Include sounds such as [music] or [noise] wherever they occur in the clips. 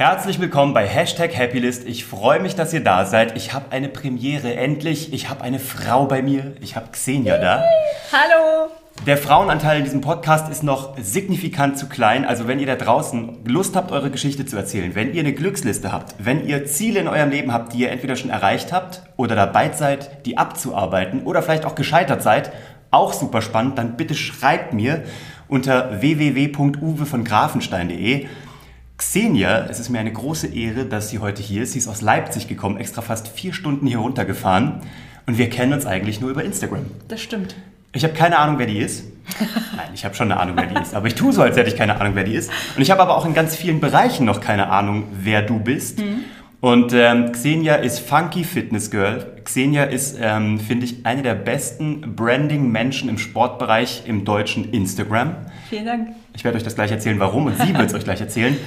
Herzlich willkommen bei Hashtag Happylist. Ich freue mich, dass ihr da seid. Ich habe eine Premiere, endlich. Ich habe eine Frau bei mir. Ich habe Xenia da. Hallo. Der Frauenanteil in diesem Podcast ist noch signifikant zu klein. Also wenn ihr da draußen Lust habt, eure Geschichte zu erzählen, wenn ihr eine Glücksliste habt, wenn ihr Ziele in eurem Leben habt, die ihr entweder schon erreicht habt oder dabei seid, die abzuarbeiten oder vielleicht auch gescheitert seid, auch super spannend, dann bitte schreibt mir unter www.uwe Xenia, es ist mir eine große Ehre, dass sie heute hier ist. Sie ist aus Leipzig gekommen, extra fast vier Stunden hier runtergefahren. Und wir kennen uns eigentlich nur über Instagram. Das stimmt. Ich habe keine Ahnung, wer die ist. [laughs] Nein, ich habe schon eine Ahnung, wer die ist. Aber ich tue so, als hätte ich keine Ahnung, wer die ist. Und ich habe aber auch in ganz vielen Bereichen noch keine Ahnung, wer du bist. Mhm. Und ähm, Xenia ist Funky Fitness Girl. Xenia ist, ähm, finde ich, eine der besten Branding-Menschen im Sportbereich im deutschen Instagram. Vielen Dank. Ich werde euch das gleich erzählen, warum und sie [laughs] wird es euch gleich erzählen.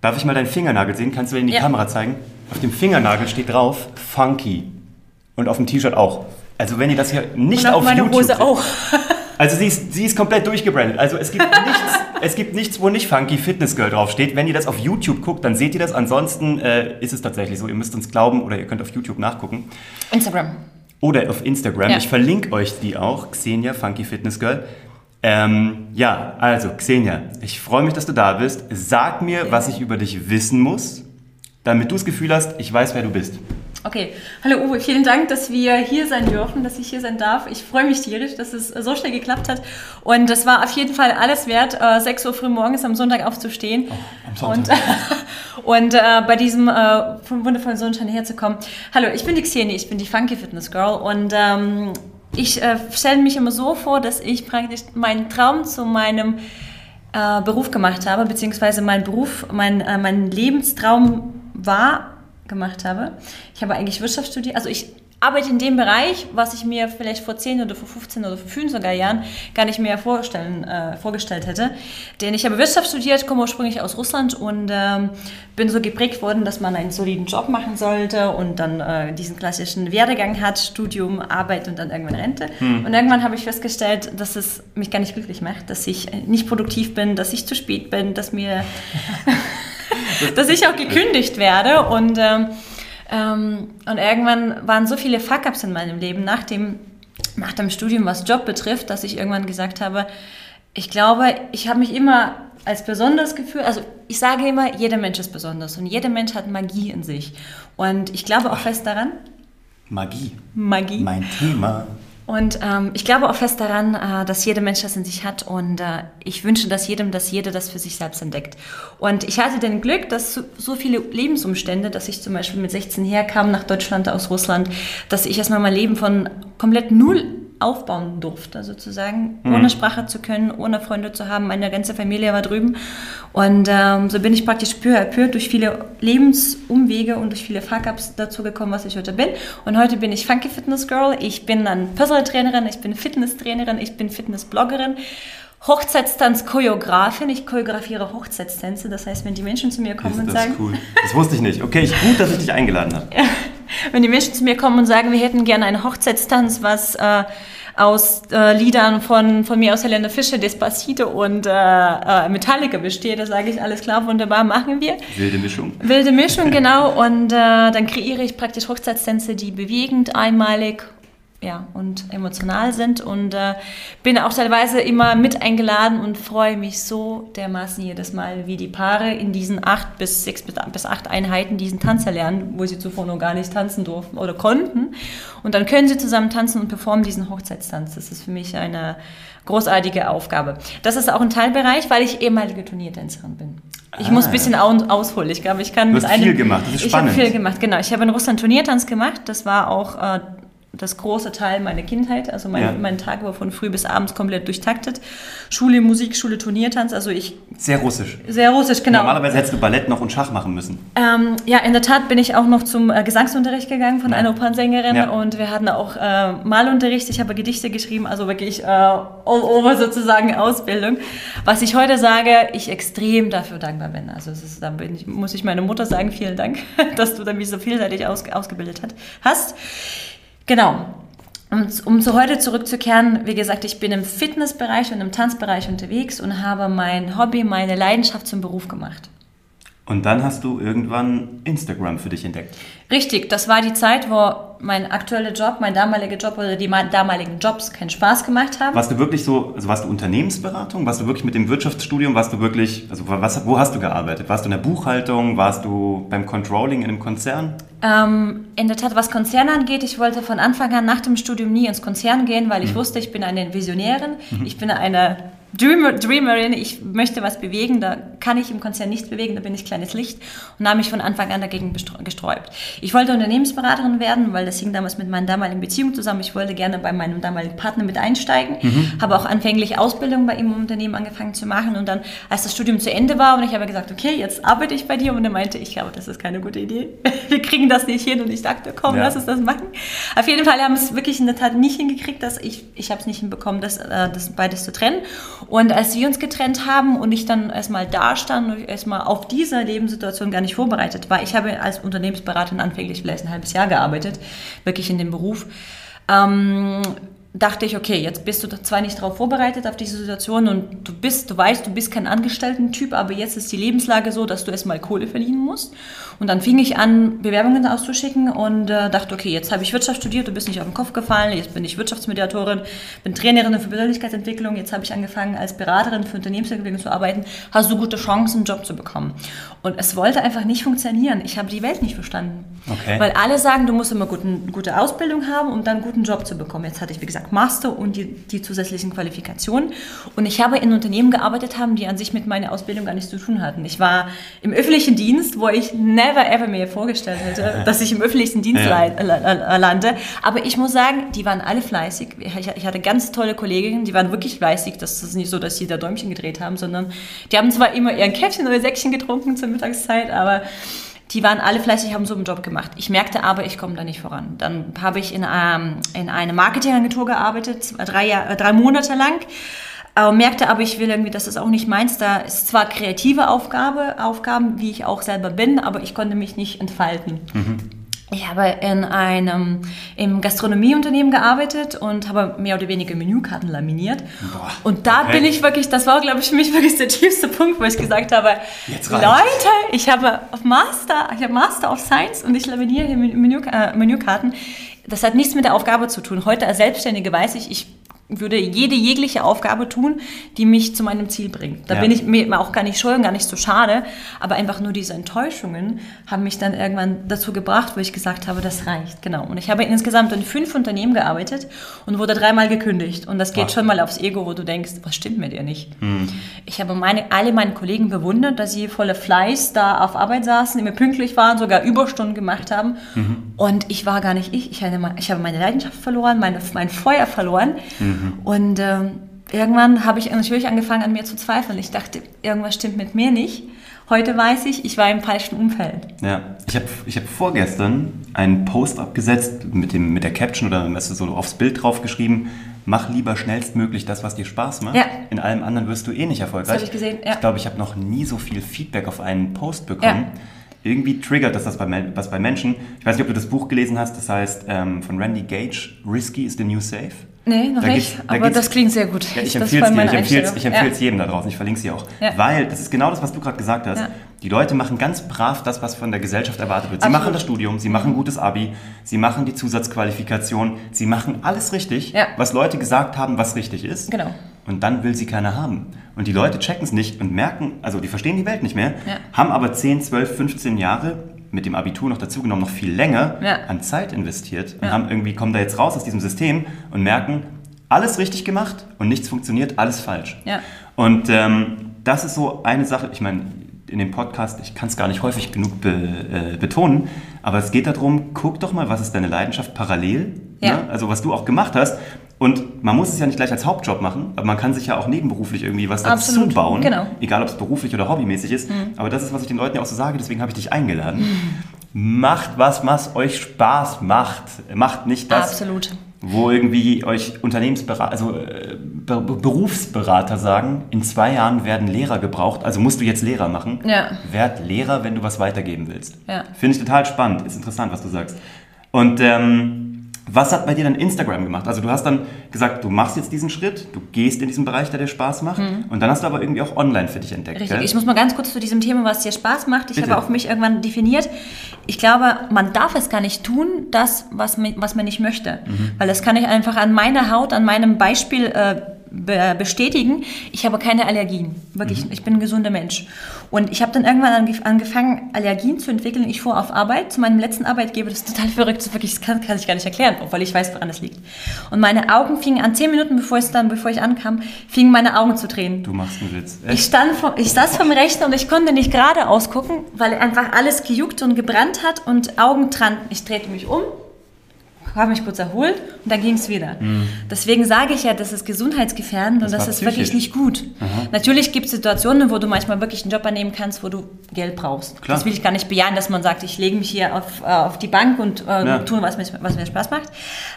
Darf ich mal deinen Fingernagel sehen? Kannst du den in die ja. Kamera zeigen? Auf dem Fingernagel steht drauf Funky. Und auf dem T-Shirt auch. Also wenn ihr das hier nicht Und auf meine YouTube Hose auch. [laughs] Also sie ist, sie ist komplett durchgebrandet. Also es gibt [laughs] nichts, es gibt nichts, wo nicht Funky Fitness Girl draufsteht. Wenn ihr das auf YouTube guckt, dann seht ihr das. Ansonsten äh, ist es tatsächlich so. Ihr müsst uns glauben oder ihr könnt auf YouTube nachgucken. Instagram. Oder auf Instagram. Ja. Ich verlinke euch die auch. Xenia Funky Fitness Girl. Ähm, ja, also Xenia, ich freue mich, dass du da bist. Sag mir, was ich über dich wissen muss, damit du das Gefühl hast, ich weiß, wer du bist. Okay, hallo Uwe, vielen Dank, dass wir hier sein dürfen, dass ich hier sein darf. Ich freue mich tierisch, dass es so schnell geklappt hat. Und es war auf jeden Fall alles wert, äh, 6 Uhr früh morgens am Sonntag aufzustehen. Oh, am Sonntag. Und, [laughs] und äh, bei diesem äh, wundervollen Sonnenschein herzukommen. Hallo, ich bin die Xeni, ich bin die Funky Fitness Girl und ähm, ich äh, stelle mich immer so vor, dass ich praktisch meinen Traum zu meinem äh, Beruf gemacht habe, beziehungsweise mein Beruf, mein, äh, mein Lebenstraum war, gemacht habe. Ich habe eigentlich Wirtschaft studiert, also ich arbeite in dem Bereich, was ich mir vielleicht vor 10 oder vor 15 oder vor 5 sogar Jahren gar nicht mehr vorstellen, äh, vorgestellt hätte. Denn ich habe Wirtschaft studiert, komme ursprünglich aus Russland und ähm, bin so geprägt worden, dass man einen soliden Job machen sollte und dann äh, diesen klassischen Werdegang hat, Studium, Arbeit und dann irgendwann Rente. Hm. Und irgendwann habe ich festgestellt, dass es mich gar nicht glücklich macht, dass ich nicht produktiv bin, dass ich zu spät bin, dass mir... [laughs] [laughs] dass ich auch gekündigt werde und... Ähm, ähm, und irgendwann waren so viele Fuck-ups in meinem Leben nach dem, nach dem Studium, was Job betrifft, dass ich irgendwann gesagt habe, ich glaube, ich habe mich immer als besonders gefühlt, also ich sage immer, jeder Mensch ist besonders und jeder Mensch hat Magie in sich. Und ich glaube auch fest daran. Magie. Magie. Mein Thema. Und ähm, ich glaube auch fest daran, äh, dass jeder Mensch das in sich hat und äh, ich wünsche, dass jedem, dass jeder das für sich selbst entdeckt. Und ich hatte den Glück, dass so, so viele Lebensumstände, dass ich zum Beispiel mit 16 herkam nach Deutschland aus Russland, dass ich erstmal mein Leben von komplett null aufbauen durfte, sozusagen, mhm. ohne Sprache zu können, ohne Freunde zu haben. Meine ganze Familie war drüben. Und ähm, so bin ich praktisch peu à peu durch viele Lebensumwege und durch viele Fuck-Ups dazu gekommen, was ich heute bin. Und heute bin ich Funky Fitness Girl. Ich bin dann Personal Trainerin, ich bin Fitness-Trainerin, ich bin Fitness-Bloggerin. Hochzeitstanz-Choreografin. Ich choreografiere Hochzeitstänze. Das heißt, wenn die Menschen zu mir kommen das, und sagen... Das cool. Das wusste ich nicht. Okay, gut, dass ich dich eingeladen habe. [laughs] [laughs] wenn die Menschen zu mir kommen und sagen, wir hätten gerne einen Hochzeitstanz, was äh, aus äh, Liedern von, von mir aus Helene Fischer, Despacito und äh, äh, Metallica besteht, da sage ich, alles klar, wunderbar, machen wir. Wilde Mischung. Wilde Mischung, [laughs] genau. Und äh, dann kreiere ich praktisch Hochzeitstänze, die bewegend, einmalig ja, und emotional sind und äh, bin auch teilweise immer mit eingeladen und freue mich so dermaßen jedes Mal, wie die Paare in diesen acht bis sechs bis acht Einheiten diesen Tanz erlernen, wo sie zuvor noch gar nicht tanzen durften oder konnten. Und dann können sie zusammen tanzen und performen diesen Hochzeitstanz. Das ist für mich eine großartige Aufgabe. Das ist auch ein Teilbereich, weil ich ehemalige Turniertänzerin bin. Ich ah. muss ein bisschen ausholen. Ich glaube, ich kann du hast mit viel gemacht. Das ist spannend. Ich habe viel gemacht, genau. Ich habe in Russland Turniertanz gemacht. Das war auch äh, das große Teil meiner Kindheit. Also mein, ja. mein Tag war von früh bis abends komplett durchtaktet. Schule, Musik, Schule, Turniertanz. Also ich. Sehr russisch. Sehr russisch, genau. Normalerweise hättest du Ballett noch und Schach machen müssen. Ähm, ja, in der Tat bin ich auch noch zum äh, Gesangsunterricht gegangen von ja. einer Opernsängerin ja. und wir hatten auch äh, Malunterricht. Ich habe Gedichte geschrieben, also wirklich äh, all over sozusagen Ausbildung. Was ich heute sage, ich extrem dafür dankbar bin. Also es ist, da bin ich, muss ich meine Mutter sagen, vielen Dank, [laughs] dass du mich so vielseitig aus, ausgebildet hat, hast. Genau. Um, um zu heute zurückzukehren, wie gesagt, ich bin im Fitnessbereich und im Tanzbereich unterwegs und habe mein Hobby, meine Leidenschaft zum Beruf gemacht. Und dann hast du irgendwann Instagram für dich entdeckt. Richtig, das war die Zeit, wo mein aktueller Job, mein damaliger Job oder die damaligen Jobs keinen Spaß gemacht haben. Warst du wirklich so, also warst du Unternehmensberatung? Warst du wirklich mit dem Wirtschaftsstudium, warst du wirklich, also was, wo hast du gearbeitet? Warst du in der Buchhaltung? Warst du beim Controlling in einem Konzern? Ähm, in der Tat, was Konzerne angeht, ich wollte von Anfang an nach dem Studium nie ins Konzern gehen, weil ich mhm. wusste, ich bin eine Visionärin, mhm. ich bin eine Dreamer, Dreamerin, ich möchte was bewegen, da kann ich im Konzern nichts bewegen, da bin ich kleines Licht und habe mich von Anfang an dagegen gesträubt. Ich wollte Unternehmensberaterin werden, weil das hing damals mit meiner damaligen Beziehung zusammen. Ich wollte gerne bei meinem damaligen Partner mit einsteigen, mhm. habe auch anfänglich Ausbildung bei ihm im Unternehmen angefangen zu machen und dann, als das Studium zu Ende war und ich habe gesagt, okay, jetzt arbeite ich bei dir und er meinte, ich glaube, das ist keine gute Idee. [laughs] Wir kriegen das nicht hin und ich dachte, komm, ja. lass uns das machen. Auf jeden Fall haben wir es wirklich in der Tat nicht hingekriegt, dass ich, ich habe es nicht hinbekommen, das, äh, das beides zu trennen. Und als wir uns getrennt haben und ich dann erstmal da stand und erstmal auf diese Lebenssituation gar nicht vorbereitet war, ich habe als Unternehmensberaterin anfänglich vielleicht ein halbes Jahr gearbeitet, wirklich in dem Beruf. Ähm, dachte ich, okay, jetzt bist du zwar nicht darauf vorbereitet auf diese Situation und du bist, du weißt, du bist kein Angestellten-Typ, aber jetzt ist die Lebenslage so, dass du erstmal Kohle verdienen musst. Und dann fing ich an, Bewerbungen auszuschicken und äh, dachte, okay, jetzt habe ich Wirtschaft studiert, du bist nicht auf den Kopf gefallen, jetzt bin ich Wirtschaftsmediatorin, bin Trainerin für Persönlichkeitsentwicklung, jetzt habe ich angefangen, als Beraterin für Unternehmensentwicklung zu arbeiten, hast du gute Chancen, einen Job zu bekommen. Und es wollte einfach nicht funktionieren. Ich habe die Welt nicht verstanden. Okay. Weil alle sagen, du musst immer guten, gute Ausbildung haben, um dann einen guten Job zu bekommen. Jetzt hatte ich, wie gesagt, Master und die, die zusätzlichen Qualifikationen. Und ich habe in Unternehmen gearbeitet haben, die an sich mit meiner Ausbildung gar nichts zu tun hatten. Ich war im öffentlichen Dienst, wo ich never ever mir vorgestellt hätte, dass ich im öffentlichen Dienst ja. lande. Aber ich muss sagen, die waren alle fleißig. Ich hatte ganz tolle Kolleginnen, die waren wirklich fleißig. Das ist nicht so, dass sie da Däumchen gedreht haben, sondern die haben zwar immer ihren Käffchen oder Säckchen getrunken zur Mittagszeit, aber die waren alle fleißig, haben so einen Job gemacht. Ich merkte aber, ich komme da nicht voran. Dann habe ich in, ähm, in eine Marketingagentur gearbeitet, drei, Jahr, drei Monate lang. Äh, merkte aber, ich will irgendwie, das ist auch nicht meins. Da ist zwar kreative Aufgabe, Aufgaben, wie ich auch selber bin, aber ich konnte mich nicht entfalten. Mhm. Ich habe in einem im Gastronomieunternehmen gearbeitet und habe mehr oder weniger Menükarten laminiert. Boah, und da okay. bin ich wirklich, das war, glaube ich, für mich wirklich der tiefste Punkt, wo ich gesagt habe, Leute, ich habe Master, ich habe Master of Science und ich laminiere hier Menü, äh, Menükarten. Das hat nichts mit der Aufgabe zu tun. Heute als Selbstständige weiß ich, ich würde jede jegliche Aufgabe tun, die mich zu meinem Ziel bringt. Da ja. bin ich mir auch gar nicht scheu und gar nicht so schade, aber einfach nur diese Enttäuschungen haben mich dann irgendwann dazu gebracht, wo ich gesagt habe, das reicht, genau. Und ich habe insgesamt in fünf Unternehmen gearbeitet und wurde dreimal gekündigt und das geht Ach. schon mal aufs Ego, wo du denkst, was stimmt mit dir nicht? Hm. Ich habe meine, alle meine Kollegen bewundert, dass sie voller Fleiß da auf Arbeit saßen, immer pünktlich waren, sogar Überstunden gemacht haben mhm. und ich war gar nicht ich. Ich, hatte, ich habe meine Leidenschaft verloren, meine, mein Feuer verloren. Mhm. Mhm. Und äh, irgendwann habe ich natürlich angefangen an mir zu zweifeln. Ich dachte, irgendwas stimmt mit mir nicht. Heute weiß ich, ich war im falschen Umfeld. Ja, ich habe ich hab vorgestern einen Post abgesetzt mit, dem, mit der Caption oder weißt du, so aufs Bild drauf geschrieben, mach lieber schnellstmöglich das, was dir Spaß macht. Ja. In allem anderen wirst du eh nicht erfolgreich. Das habe ich gesehen, ja. Ich glaube, ich habe noch nie so viel Feedback auf einen Post bekommen. Ja. Irgendwie triggert das, das bei, was bei Menschen. Ich weiß nicht, ob du das Buch gelesen hast, das heißt ähm, von Randy Gage, Risky is the New Safe. Nee, noch da nicht, da aber das klingt sehr gut. Ja, ich empfehle es dir, ich empfehle es ja. jedem da draußen, ich verlinke sie auch. Ja. Weil, das ist genau das, was du gerade gesagt hast, ja. die Leute machen ganz brav das, was von der Gesellschaft erwartet wird. Sie Absolut. machen das Studium, sie machen ein gutes Abi, sie machen die Zusatzqualifikation, sie machen alles richtig, was Leute gesagt haben, was richtig ist. Genau. Und dann will sie keiner haben. Und die Leute checken es nicht und merken, also die verstehen die Welt nicht mehr, haben aber 10, 12, 15 Jahre mit dem Abitur noch dazu genommen noch viel länger ja. an Zeit investiert und ja. haben irgendwie kommen da jetzt raus aus diesem System und merken, alles richtig gemacht und nichts funktioniert, alles falsch. Ja. Und ähm, das ist so eine Sache, ich meine, in dem Podcast, ich kann es gar nicht häufig genug be, äh, betonen, aber es geht darum, guck doch mal, was ist deine Leidenschaft parallel, ja. ne? also was du auch gemacht hast. Und man muss es ja nicht gleich als Hauptjob machen, aber man kann sich ja auch nebenberuflich irgendwie was dazu Absolut. bauen. Genau. Egal, ob es beruflich oder hobbymäßig ist. Mhm. Aber das ist, was ich den Leuten ja auch so sage, deswegen habe ich dich eingeladen. Mhm. Macht was, was euch Spaß macht. Macht nicht das, Absolut. wo irgendwie euch Unternehmensberater, also äh, Be Berufsberater sagen, in zwei Jahren werden Lehrer gebraucht, also musst du jetzt Lehrer machen. Ja. Werd Lehrer, wenn du was weitergeben willst. Ja. Finde ich total spannend, ist interessant, was du sagst. Und ähm, Was hat bei dir dann Instagram gemacht? Also du hast dann gesagt, du machst jetzt diesen Schritt, du gehst in diesen Bereich, der dir Spaß macht mhm. und dann hast du aber irgendwie auch online für dich entdeckt. Richtig, gell? ich muss mal ganz kurz zu diesem Thema, was dir Spaß macht. Ich Bitte. habe auch mich irgendwann definiert, ich glaube, man darf es gar nicht tun, das, was, was man nicht möchte. Mhm. Weil das kann ich einfach an meiner Haut, an meinem Beispiel äh, bestätigen, ich habe keine Allergien. Wirklich, mhm. ich bin ein gesunder Mensch. Und ich habe dann irgendwann angefangen, Allergien zu entwickeln. Ich fuhr auf Arbeit zu meinem letzten Arbeitgeber. Das ist total verrückt. Das, wirklich, das kann, kann ich gar nicht erklären, obwohl ich weiß, woran das liegt. Und meine Augen fingen an, zehn Minuten bevor, es dann, bevor ich ankam, fingen meine Augen zu drehen. Du machst einen Witz. Echt? Ich, stand vor, ich saß vom Rechner und ich konnte nicht geradeaus gucken, weil einfach alles gejuckt und gebrannt hat und Augen dran. Ich drehte mich um habe mich kurz erholt und dann ging es wieder. Mhm. Deswegen sage ich ja, das ist gesundheitsgefährdend das und das ist psychisch. wirklich nicht gut. Aha. Natürlich gibt es Situationen, wo du manchmal wirklich einen Job annehmen kannst, wo du Geld brauchst. Klar. Das will ich gar nicht bejahen, dass man sagt, ich lege mich hier auf, äh, auf die Bank und äh, ja. tue, was mir, was mir Spaß macht.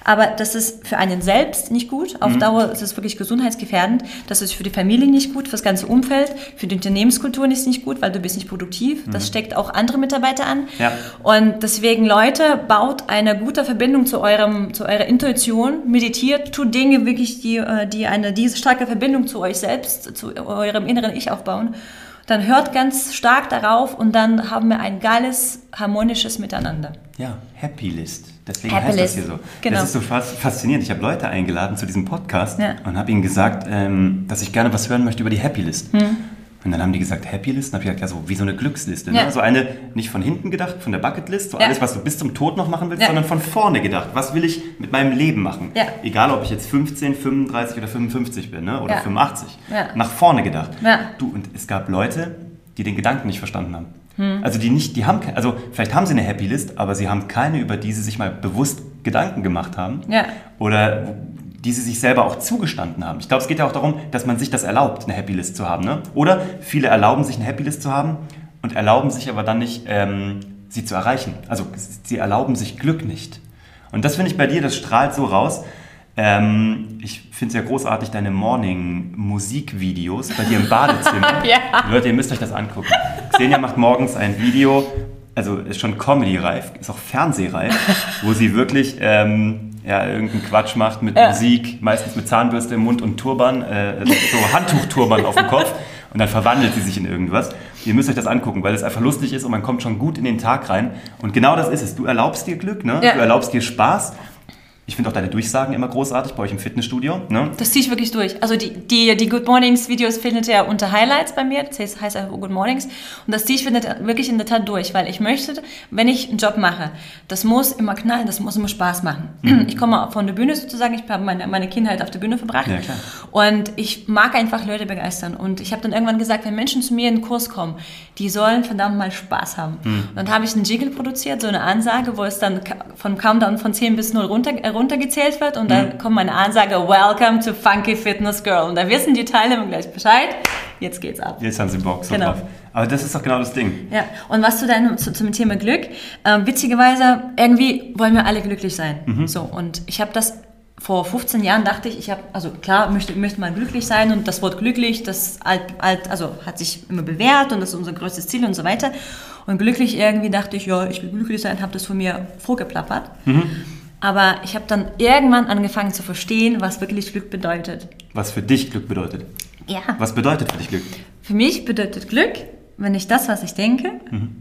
Aber das ist für einen selbst nicht gut. Auf mhm. Dauer ist es wirklich gesundheitsgefährdend. Das ist für die Familie nicht gut, für das ganze Umfeld. Für die Unternehmenskultur ist es nicht gut, weil du bist nicht produktiv. Mhm. Das steckt auch andere Mitarbeiter an. Ja. Und deswegen, Leute, baut eine gute Verbindung zu eurem, zu eurer Intuition, meditiert, tut Dinge wirklich, die, äh, die eine diese starke Verbindung zu euch selbst, zu eurem inneren Ich aufbauen. Dann hört ganz stark darauf und dann haben wir ein geiles, harmonisches Miteinander. Ja, Happy List. Deswegen Happy heißt List. das hier so. Genau. Das ist so faszinierend. Ich habe Leute eingeladen zu diesem Podcast ja. und habe ihnen gesagt, ähm, dass ich gerne was hören möchte über die Happy List. Hm. Und dann haben die gesagt, Happy List. Und habe ich gesagt, ja, so wie so eine Glücksliste. Ne? Ja. Ne? So eine, nicht von hinten gedacht, von der Bucketlist, so ja. alles, was du bis zum Tod noch machen willst, ja. sondern von vorne gedacht. Was will ich mit meinem Leben machen? Egal, ob ich jetzt 15, 35 oder 55 bin ne? oder 85. Nach vorne gedacht. Du, und es gab Leute, die den Gedanken nicht verstanden haben. Hm. Also die nicht, die haben, also vielleicht haben sie eine Happy List, aber sie haben keine, über die sie sich mal bewusst Gedanken gemacht haben. Ja. Oder die sie sich selber auch zugestanden haben. Ich glaube, es geht ja auch darum, dass man sich das erlaubt, eine Happy List zu haben. Ne? Oder viele erlauben sich eine Happy List zu haben und erlauben sich aber dann nicht, ähm, sie zu erreichen. Also sie erlauben sich Glück nicht. Und das finde ich bei dir, das strahlt so raus. Ähm, ich finde es ja großartig, deine Morning-Musikvideos bei dir im Badezimmer. [laughs] ja. Leute, ihr müsst euch das angucken. Xenia macht morgens ein Video, also ist schon Comedy-reif, ist auch Fernsehreif, [laughs] wo sie wirklich ähm, ja, irgendeinen Quatsch macht mit ja. Musik, meistens mit Zahnbürste im Mund und Turban, äh, so [laughs] Handtuchturban auf dem Kopf und dann verwandelt sie sich in irgendwas. Ihr müsst euch das angucken, weil es einfach lustig ist und man kommt schon gut in den Tag rein. Und genau das ist es. Du erlaubst dir Glück, ne? Ja. du erlaubst dir Spaß ich finde auch deine Durchsagen immer großartig bei euch im Fitnessstudio. Ne? Das ziehe ich wirklich durch. Also die, die, die Good Mornings Videos findet ihr unter Highlights bei mir. Das heißt, einfach Good Mornings. Und das ziehe ich wirklich in der Tat durch, weil ich möchte, wenn ich einen Job mache, das muss immer knallen, das muss immer Spaß machen. Mhm. Ich komme von der Bühne sozusagen, ich habe meine, meine Kindheit auf der Bühne verbracht. Ja. Und ich mag einfach Leute begeistern. Und ich habe dann irgendwann gesagt, wenn Menschen zu mir in den Kurs kommen, die sollen verdammt mal Spaß haben. Mhm. Und dann habe ich einen Jingle produziert, so eine Ansage, wo es dann vom Countdown von 10 bis 0 runter, äh, runtergezählt wird und dann mhm. kommt meine Ansage, Welcome to Funky Fitness Girl. Und da wissen die Teilnehmer gleich Bescheid. Jetzt geht's ab. Jetzt haben sie Bock so genau. drauf. Aber das ist doch genau das Ding. Ja, und was zu deinem, zu, zum Thema Glück, äh, witzigerweise, irgendwie wollen wir alle glücklich sein. Mhm. So, und ich habe das vor 15 Jahren dachte ich, ich habe, also klar, möchte, möchte man glücklich sein und das Wort glücklich, das alt, alt, also hat sich immer bewährt und das ist unser größtes Ziel und so weiter. Und glücklich irgendwie dachte ich, ja, ich will glücklich sein, habe das von mir vorgeplappert. Mhm. Aber ich habe dann irgendwann angefangen zu verstehen, was wirklich Glück bedeutet. Was für dich Glück bedeutet? Ja. Was bedeutet für dich Glück? Für mich bedeutet Glück, wenn ich das, was ich denke, mhm.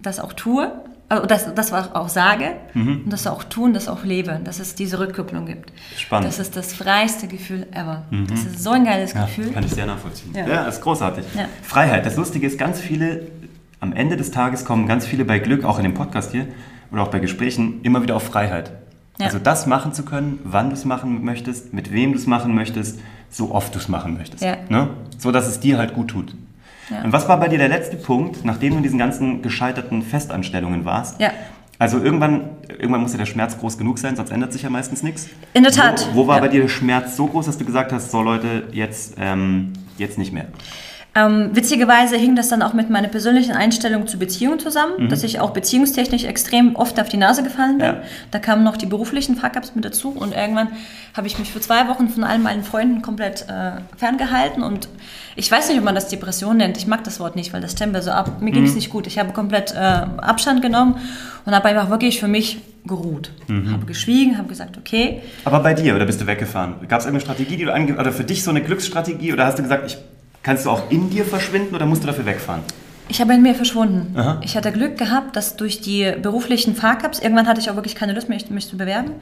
das auch tue also das, das auch sage mhm. und das auch tun, das auch lebe, dass es diese Rückkopplung gibt. Spannend. Das ist das freiste Gefühl ever. Mhm. Das ist so ein geiles ja, Gefühl. Kann ich sehr nachvollziehen. Ja, ja das ist großartig. Ja. Freiheit. Das Lustige ist, ganz viele, am Ende des Tages kommen ganz viele bei Glück, auch in dem Podcast hier oder auch bei Gesprächen, immer wieder auf Freiheit. Ja. Also das machen zu können, wann du es machen möchtest, mit wem du es machen möchtest, so oft du es machen möchtest. Ja. Ne? So dass es dir halt gut tut. Ja. Und was war bei dir der letzte Punkt, nachdem du in diesen ganzen gescheiterten Festanstellungen warst? Ja. Also irgendwann, irgendwann muss ja der Schmerz groß genug sein, sonst ändert sich ja meistens nichts. In der Tat. Wo, wo war bei dir der Schmerz so groß, dass du gesagt hast, so Leute, jetzt, ähm, jetzt nicht mehr? Ähm, witzigerweise hing das dann auch mit meiner persönlichen Einstellung zur Beziehung zusammen, mhm. dass ich auch beziehungstechnisch extrem oft auf die Nase gefallen bin. Ja. Da kamen noch die beruflichen Fuck-Ups mit dazu und irgendwann habe ich mich für zwei Wochen von allen meinen Freunden komplett äh, ferngehalten und ich weiß nicht, ob man das Depression nennt. Ich mag das Wort nicht, weil das stempelt so ab. Mir ging es mhm. nicht gut. Ich habe komplett äh, Abstand genommen und habe einfach wirklich für mich geruht. Mhm. Habe geschwiegen, habe gesagt, okay. Aber bei dir, oder bist du weggefahren? Gab es irgendeine Strategie, die du ange oder für dich so eine Glücksstrategie, oder hast du gesagt, ich Kannst du auch in dir verschwinden oder musst du dafür wegfahren? Ich habe in mir verschwunden. Aha. Ich hatte Glück gehabt, dass durch die beruflichen Fahrcups, irgendwann hatte ich auch wirklich keine Lust mehr, mich zu bewerben.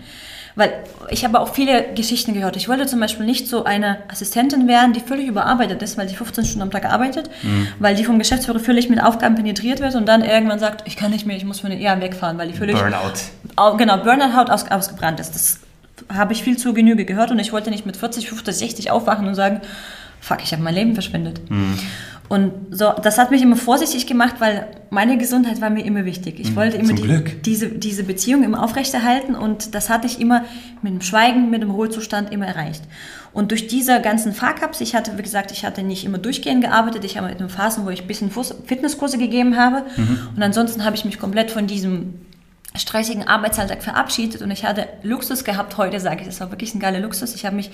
Weil ich habe auch viele Geschichten gehört. Ich wollte zum Beispiel nicht so eine Assistentin werden, die völlig überarbeitet ist, weil die 15 Stunden am Tag arbeitet, mhm. weil die vom Geschäftsführer völlig mit Aufgaben penetriert wird und dann irgendwann sagt, ich kann nicht mehr, ich muss von den eher wegfahren, weil die völlig... Burnout. Genau, Burnout aus, ausgebrannt ist. Das habe ich viel zu Genüge gehört und ich wollte nicht mit 40, 50, 60 aufwachen und sagen, fuck, ich habe mein Leben verschwendet. Mhm. Und so, das hat mich immer vorsichtig gemacht, weil meine Gesundheit war mir immer wichtig. Ich mhm, wollte immer die, diese, diese Beziehung immer aufrechterhalten und das hatte ich immer mit dem Schweigen, mit dem Ruhezustand immer erreicht. Und durch diese ganzen Fahrcups, ich hatte, wie gesagt, ich hatte nicht immer durchgehend gearbeitet, ich habe in Phasen, wo ich ein bisschen Fitnesskurse gegeben habe mhm. und ansonsten habe ich mich komplett von diesem stressigen Arbeitsalltag verabschiedet und ich hatte Luxus gehabt heute, sage ich, das war wirklich ein geiler Luxus. Ich habe mich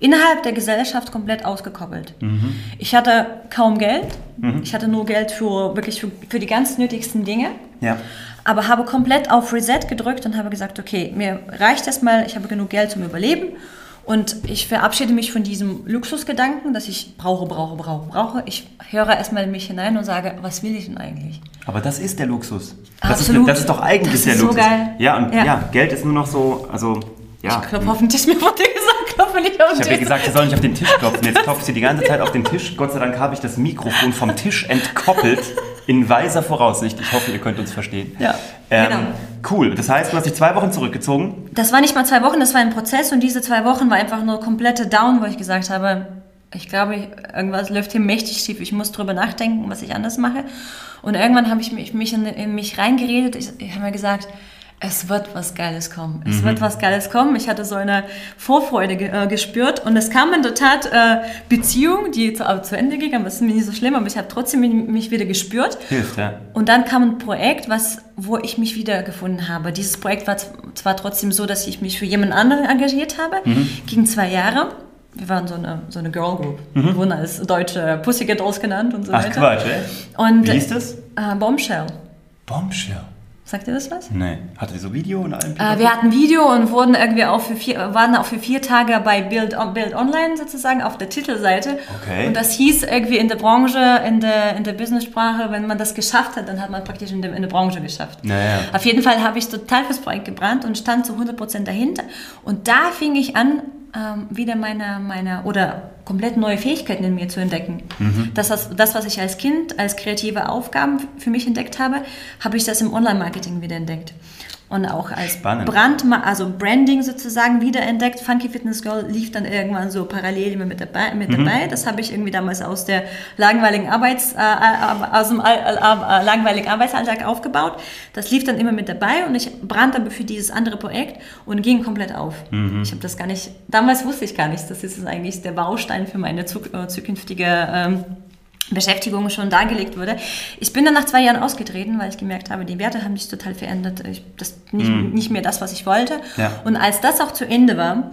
innerhalb der Gesellschaft komplett ausgekoppelt. Mhm. Ich hatte kaum Geld, mhm. ich hatte nur Geld für wirklich für, für die ganz nötigsten Dinge. Ja. Aber habe komplett auf Reset gedrückt und habe gesagt, okay, mir reicht das mal, ich habe genug Geld zum Überleben und ich verabschiede mich von diesem Luxusgedanken, dass ich brauche, brauche, brauche, brauche. Ich höre erstmal in mich hinein und sage, was will ich denn eigentlich? Aber das ist der Luxus. Das, Absolut. Ist, das ist doch eigentlich das der ist Luxus. So geil. Ja, und ja. ja. Geld ist nur noch so, also ja. Ich klopfe auf den Tisch, [laughs] mir wurde gesagt, klopfe nicht auf den Tisch. Ich habe dir gesagt, du sollst nicht auf den Tisch klopfen. Jetzt klopfst du die ganze Zeit auf den Tisch. Gott sei Dank habe ich das Mikrofon vom Tisch entkoppelt. In weiser Voraussicht. Ich hoffe, ihr könnt uns verstehen. Ja, ähm, genau. Cool. Das heißt, du hast dich zwei Wochen zurückgezogen? Das war nicht mal zwei Wochen, das war ein Prozess. Und diese zwei Wochen war einfach nur komplette Down, wo ich gesagt habe, ich glaube, irgendwas läuft hier mächtig schief. Ich muss drüber nachdenken, was ich anders mache. Und irgendwann habe ich mich, mich in, in, mich reingeredet. Ich, ich habe mir gesagt, es wird was Geiles kommen. Es mhm. wird was Geiles kommen. Ich hatte so eine Vorfreude ge äh, gespürt und es kam in der Tat äh, Beziehung, die zu, äh, zu Ende ging, aber es ist mir nicht so schlimm, aber ich habe trotzdem mich wieder gespürt. Hilft, ja. Und dann kam ein Projekt, was, wo ich mich wiedergefunden habe. Dieses Projekt war zwar trotzdem so, dass ich mich für jemand anderen engagiert habe, mhm. ging zwei Jahre wir waren so eine, so eine Girl Group. Mhm. Wir wurden als deutsche Pussycat Dolls genannt und so Ach, weiter. Ach Quatsch, ey. Und, Wie hieß das? Äh, Bombshell. Bombshell. Sagt ihr das was? Nee. Hattet ihr so Video und allem? Äh, wir hatten Video und wurden irgendwie auch für vier, waren auch für vier Tage bei Bild, Bild Online sozusagen auf der Titelseite. Okay. Und das hieß irgendwie in der Branche, in der, in der Business-Sprache, wenn man das geschafft hat, dann hat man praktisch in der, in der Branche geschafft. Naja. Auf jeden Fall habe ich total fürs Projekt gebrannt und stand zu 100% dahinter. Und da fing ich an, ähm, wieder meine, meine oder komplett neue Fähigkeiten in mir zu entdecken. Mhm. Das, was, das, was ich als Kind als kreative Aufgaben für mich entdeckt habe, habe ich das im Online-Marketing wieder entdeckt und auch als Brand, also Branding sozusagen wiederentdeckt. Funky Fitness Girl lief dann irgendwann so parallel immer mit dabei. Mit mhm. dabei. Das habe ich irgendwie damals aus der langweiligen Arbeits, äh, äh aus dem äh, äh, langweiligen Arbeitsalltag aufgebaut. Das lief dann immer mit dabei und ich brannte aber für dieses andere Projekt und ging komplett auf. Mhm. Ich habe das gar nicht, damals wusste ich gar nicht, das ist eigentlich der Baustein für meine äh, zukünftige ähm, Beschäftigung schon dargelegt wurde. Ich bin dann nach zwei Jahren ausgetreten, weil ich gemerkt habe, die Werte haben sich total verändert. Ich, das nicht, mm. nicht mehr das, was ich wollte. Ja. Und als das auch zu Ende war,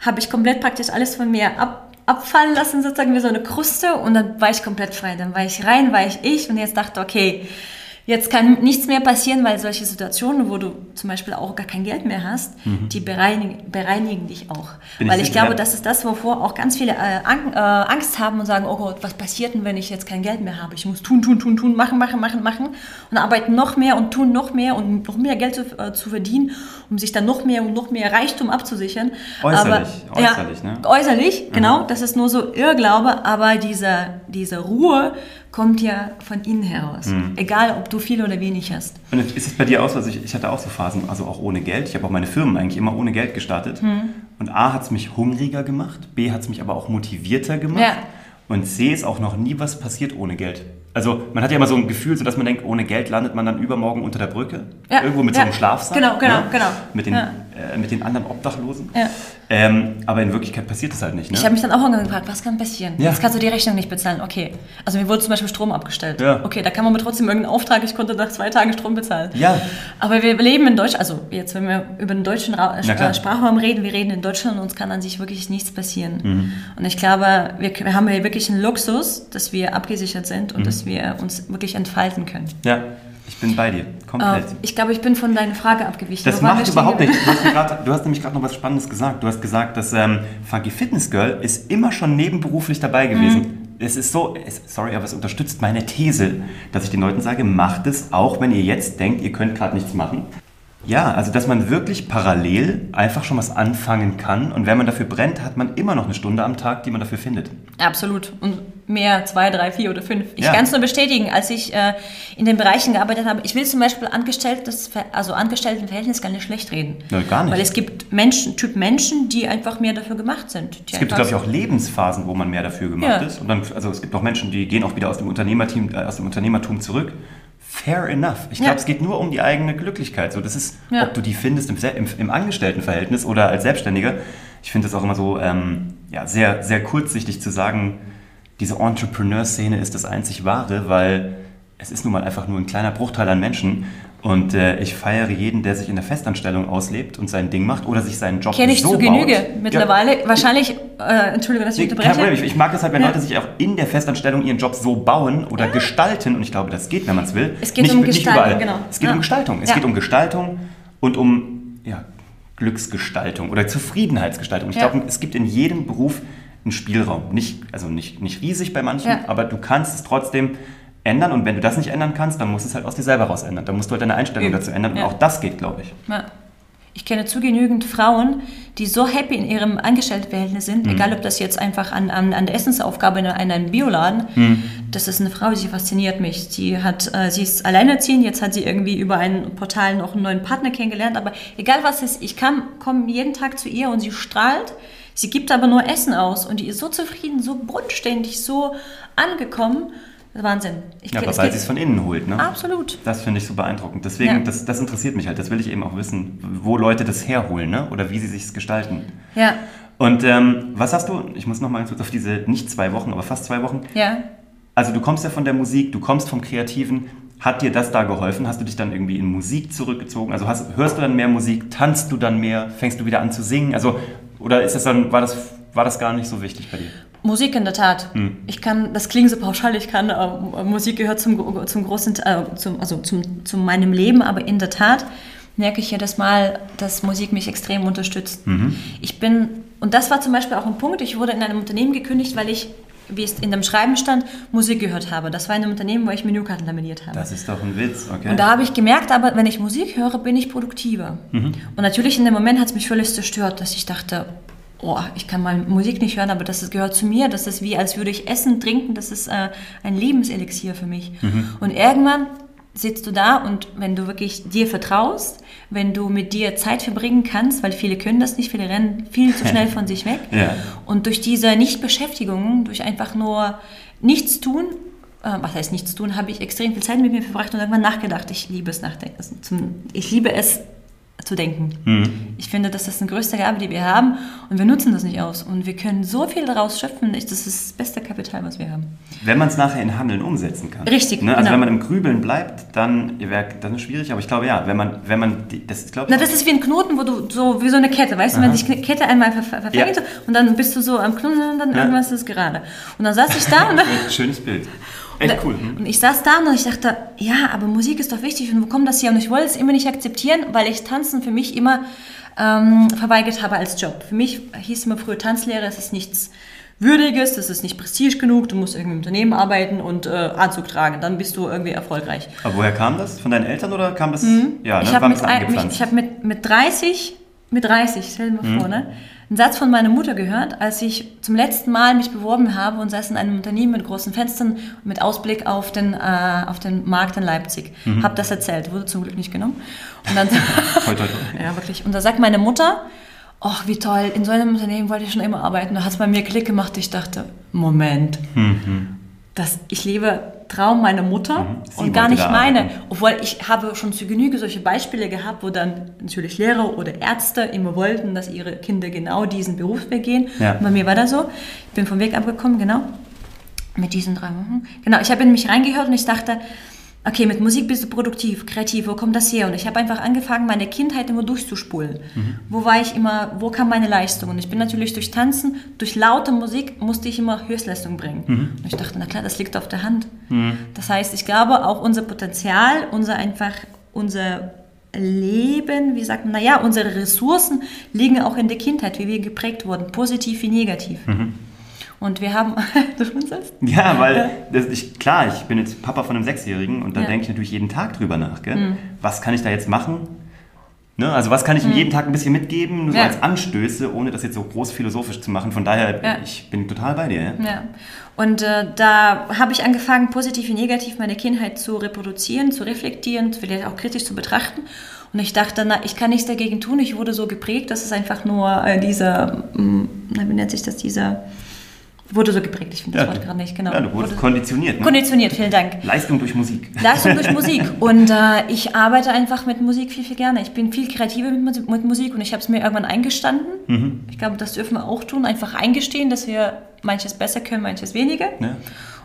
habe ich komplett praktisch alles von mir ab, abfallen lassen, sozusagen wie so eine Kruste. Und dann war ich komplett frei. Dann war ich rein, war ich ich. Und jetzt dachte, okay, Jetzt kann nichts mehr passieren, weil solche Situationen, wo du zum Beispiel auch gar kein Geld mehr hast, mhm. die bereinigen, bereinigen, dich auch. Bin weil ich, ich glaube, das ist das, wovor auch ganz viele äh, äh, Angst haben und sagen, oh Gott, was passiert denn, wenn ich jetzt kein Geld mehr habe? Ich muss tun, tun, tun, tun, machen, machen, machen, machen und arbeiten noch mehr und tun noch mehr und noch mehr Geld zu, äh, zu verdienen, um sich dann noch mehr und noch mehr Reichtum abzusichern. Äußerlich, aber, äußerlich, ja, ne? Äußerlich, mhm. genau. Das ist nur so Irrglaube, aber diese, diese Ruhe, kommt ja von innen heraus. Mhm. Egal, ob du viel oder wenig hast. Und ist es bei dir auch so, also ich, ich hatte auch so Phasen, also auch ohne Geld. Ich habe auch meine Firmen eigentlich immer ohne Geld gestartet. Mhm. Und A hat es mich hungriger gemacht, B hat es mich aber auch motivierter gemacht. Ja. Und C ist auch noch nie was passiert ohne Geld. Also man hat ja immer so ein Gefühl, so dass man denkt, ohne Geld landet man dann übermorgen unter der Brücke. Ja, irgendwo mit ja. so einem Schlafsack. Genau, genau, genau. Mit den. Äh, mit den anderen Obdachlosen. Ja. Ähm, aber in Wirklichkeit passiert das halt nicht. Ne? Ich habe mich dann auch irgendwann gefragt, was kann passieren? Ja. Jetzt kannst du die Rechnung nicht bezahlen. Okay. Also mir wurde zum Beispiel Strom abgestellt. Ja. Okay, da kann man mir trotzdem irgendeinen Auftrag, ich konnte nach zwei Tagen Strom bezahlen. Ja. Aber wir leben in Deutschland, also jetzt, wenn wir über den deutschen Ra äh, Sprachraum reden, wir reden in Deutschland und uns kann an sich wirklich nichts passieren. Mhm. Und ich glaube, wir, wir haben hier wirklich einen Luxus, dass wir abgesichert sind Mhm. und dass wir uns wirklich entfalten können. ja, ich bin bei dir. Komplett. ich glaube, ich bin von deiner Frage abgewichen. Das macht überhaupt nichts. Du hast, grad, du hast nämlich gerade noch was Spannendes gesagt. Du hast gesagt, dass ähm, Funky Fitness Girl ist immer schon nebenberuflich dabei gewesen. Mhm. Es ist so, es, sorry, aber es unterstützt meine These, dass ich den Leuten sage, macht es, auch wenn ihr jetzt denkt, ihr könnt gerade nichts machen. Ja, also dass man wirklich parallel einfach schon was anfangen kann und wenn man dafür brennt, hat man immer noch eine Stunde am Tag, die man dafür findet. Absolut. Und mehr, zwei, drei, vier oder fünf. Ich Ja. kann es nur bestätigen, als ich äh, in den Bereichen gearbeitet habe. Ich will zum Beispiel Angestelltes, also Angestelltenverhältnis gar nicht schlecht reden. Ja, gar nicht. Weil es gibt Menschen, Typ Menschen, die einfach mehr dafür gemacht sind. Es gibt, glaube ich, auch Lebensphasen, wo man mehr dafür gemacht Ja. ist. Und dann, also es gibt auch Menschen, die gehen auch wieder aus dem, Unternehmerteam, äh, aus dem Unternehmertum zurück. Fair enough. Ich Ja. glaube, es geht nur um die eigene Glücklichkeit. So, das ist, Ja. ob du die findest im, im, im Angestelltenverhältnis oder als Selbstständiger. Ich finde es auch immer so ähm, ja, sehr, sehr kurzsichtig zu sagen, diese Entrepreneur-Szene ist das einzig Wahre, weil es ist nun mal einfach nur ein kleiner Bruchteil an Menschen. Und äh, ich feiere jeden, der sich in der Festanstellung auslebt und sein Ding macht oder sich seinen Job Kenne ich so zu Genüge baut. mittlerweile. Wahrscheinlich, äh, Entschuldigung, dass ich Nee, kein unterbreche. Problem. Ich, ich mag es halt, wenn Ja. Leute sich auch in der Festanstellung ihren Job so bauen oder gestalten. Und ich glaube, das geht, wenn man es will. Es geht um Gestaltung, überall. genau. Es geht Ja. um Gestaltung. Es Ja. geht um Gestaltung und um ja, Glücksgestaltung oder Zufriedenheitsgestaltung. Ich Ja. glaube, es gibt in jedem Beruf einen Spielraum. Nicht, also nicht, nicht riesig bei manchen, Ja. aber du kannst es trotzdem ändern. Und wenn du das nicht ändern kannst, dann musst du es halt aus dir selber raus ändern. Dann musst du halt deine Einstellung dazu ändern. Und Ja. auch das geht, glaube ich. Ja. Ich kenne zu genügend Frauen, die so happy in ihrem Angestelltenverhältnis sind, Mhm. egal ob das jetzt einfach an, an, an der Essensaufgabe in einem Bioladen, Mhm. das ist eine Frau, die fasziniert mich. Die hat, äh, sie ist alleinerziehend, jetzt hat sie irgendwie über ein Portal noch einen neuen Partner kennengelernt, aber egal was es ist, ich komme jeden Tag zu ihr und sie strahlt, sie gibt aber nur Essen aus und die ist so zufrieden, so bodenständig, so angekommen. Wahnsinn. Ich, Ja, aber es weil sie es von innen holt. Ne? Absolut. Das finde ich so beeindruckend. Deswegen, Ja. das, das interessiert mich halt. Das will ich eben auch wissen, wo Leute das herholen ne? oder wie sie sich gestalten. Ja, Und ähm, was hast du, ich muss noch mal kurz auf diese, nicht zwei Wochen, aber fast zwei Wochen. ja. Also du kommst ja von der Musik, du kommst vom Kreativen. Hat dir das da geholfen? Hast du dich dann irgendwie in Musik zurückgezogen? Also hast, hörst du dann mehr Musik? Tanzt du dann mehr? Fängst du wieder an zu singen? Also, oder ist das dann, war das, war das gar nicht so wichtig bei dir? Musik in der Tat. Hm. Ich kann, das klingt so pauschal, ich kann, äh, Musik gehört zum, zum großen, äh, zum, also zum, zu meinem Leben, aber in der Tat merke ich jedes Mal, dass Musik mich extrem unterstützt. Mhm. Ich bin, und das war zum Beispiel auch ein Punkt, ich wurde in einem Unternehmen gekündigt, weil ich, wie es in dem Schreiben stand, Musik gehört habe. Das war in einem Unternehmen, wo ich Menükarten laminiert habe. Das ist doch ein Witz, okay? Und da habe ich gemerkt, aber wenn ich Musik höre, bin ich produktiver. Und natürlich in dem Moment hat es mich völlig zerstört, dass ich dachte, oh, ich kann mal Musik nicht hören, aber das gehört zu mir. Das ist wie, als würde ich essen, trinken. Das ist äh, ein Lebenselixier für mich. Und irgendwann sitzt du da und wenn du wirklich dir vertraust, wenn du mit dir Zeit verbringen kannst, weil viele können das nicht, viele rennen viel zu schnell [laughs] von sich weg. Ja. Und durch diese Nichtbeschäftigung, durch einfach nur nichts tun, äh, was heißt nichts tun, habe ich extrem viel Zeit mit mir verbracht und irgendwann nachgedacht. Ich liebe es nachdenken. Ich liebe es zu denken. Mhm. Ich finde, das ist eine größte Gabe, die wir haben und wir nutzen das nicht aus. Und wir können so viel daraus schöpfen. Ich- Das ist das beste Kapital, was wir haben. Wenn man es nachher in Handeln umsetzen kann. Richtig, Ne? Also genau. wenn man im Grübeln bleibt, dann dann ist schwierig. Aber ich glaube ja, wenn man, wenn man, das ist glaube Na, ich. das ist wie ein Knoten, wo du so, wie so eine Kette, weißt du, wenn sich eine Kette einmal ver ver verfängt Ja. und dann bist du so am Knoten und dann Ja. irgendwas ist es gerade. Und dann saß ich da und [laughs] dann, Schönes Bild. Echt cool. Und ich saß da und ich dachte, ja, aber Musik ist doch wichtig und wo kommt das her? Und ich wollte es immer nicht akzeptieren, weil ich Tanzen für mich immer ähm, verweigert habe als Job. Für mich hieß immer früher Tanzlehre, es ist nichts Würdiges, das ist nicht Prestige genug, du musst irgendwie im Unternehmen arbeiten und äh, Anzug tragen, dann bist du irgendwie erfolgreich. Aber woher kam das? Von deinen Eltern oder kam das? Ja, ne? ich habe mit, ein- mich, ich hab mit, mit 30, mit 30, stell dir mal vor, ne? Einen Satz von meiner Mutter gehört, als ich zum letzten Mal mich beworben habe und saß in einem Unternehmen mit großen Fenstern mit Ausblick auf den, äh, auf den Markt in Leipzig. Hab das erzählt, wurde zum Glück nicht genommen. Und dann, [laughs] [laughs] ja, wirklich. Und da sagt meine Mutter, ach, wie toll, in so einem Unternehmen wollte ich schon immer arbeiten. Da hat es bei mir Klick gemacht. Ich dachte, Moment, das, ich lebe Traum meiner Mutter Mhm. Sie und gar nicht meine. Obwohl ich habe schon zu Genüge solche Beispiele gehabt, wo dann natürlich Lehrer oder Ärzte immer wollten, dass ihre Kinder genau diesen Berufsweg gehen. Ja. Und bei mir war das so. Ich bin vom Weg abgekommen, genau. Mit diesen drei Wochen. Genau, ich habe in mich reingehört und ich dachte, okay, mit Musik bist du produktiv, kreativ, wo kommt das her? Und ich habe einfach angefangen, meine Kindheit immer durchzuspulen. Wo war ich immer, wo kam meine Leistung? Und ich bin natürlich durch Tanzen, durch laute Musik musste ich immer Höchstleistung bringen. Und ich dachte, na klar, das liegt auf der Hand. Das heißt, ich glaube, auch unser Potenzial, unser einfach, unser Leben, wie sagt man, naja, unsere Ressourcen liegen auch in der Kindheit, wie wir geprägt wurden, positiv wie negativ. Und wir haben, [laughs] du schmunzelst? Ja, weil das, ich, klar, ich bin jetzt Papa von einem Sechsjährigen und da Ja. denke ich natürlich jeden Tag drüber nach. Gell? Was kann ich da jetzt machen? Ne? Also was kann ich ihm jeden Tag ein bisschen mitgeben, nur so Ja. als Anstöße, ohne das jetzt so groß philosophisch zu machen. Von daher, Ja. ich bin total bei dir. Ja? Und äh, da habe ich angefangen, positiv wie negativ meine Kindheit zu reproduzieren, zu reflektieren, vielleicht auch kritisch zu betrachten. Und ich dachte, na, ich kann nichts dagegen tun. Ich wurde so geprägt, dass es einfach nur äh, dieser, mh, na, wie nennt sich das, dieser, wurde so geprägt, ich finde das Ja, Wort gerade nicht, genau. Ja, du wurdest Wurde- konditioniert. Ne? Konditioniert, vielen Dank. Leistung durch Musik. Leistung durch [laughs] Musik. Und äh, ich arbeite einfach mit Musik viel, viel gerne. Ich bin viel kreativer mit, mit Musik und ich habe es mir irgendwann eingestanden. Ich glaube, das dürfen wir auch tun. Einfach eingestehen, dass wir manches besser können, manches weniger. Ne?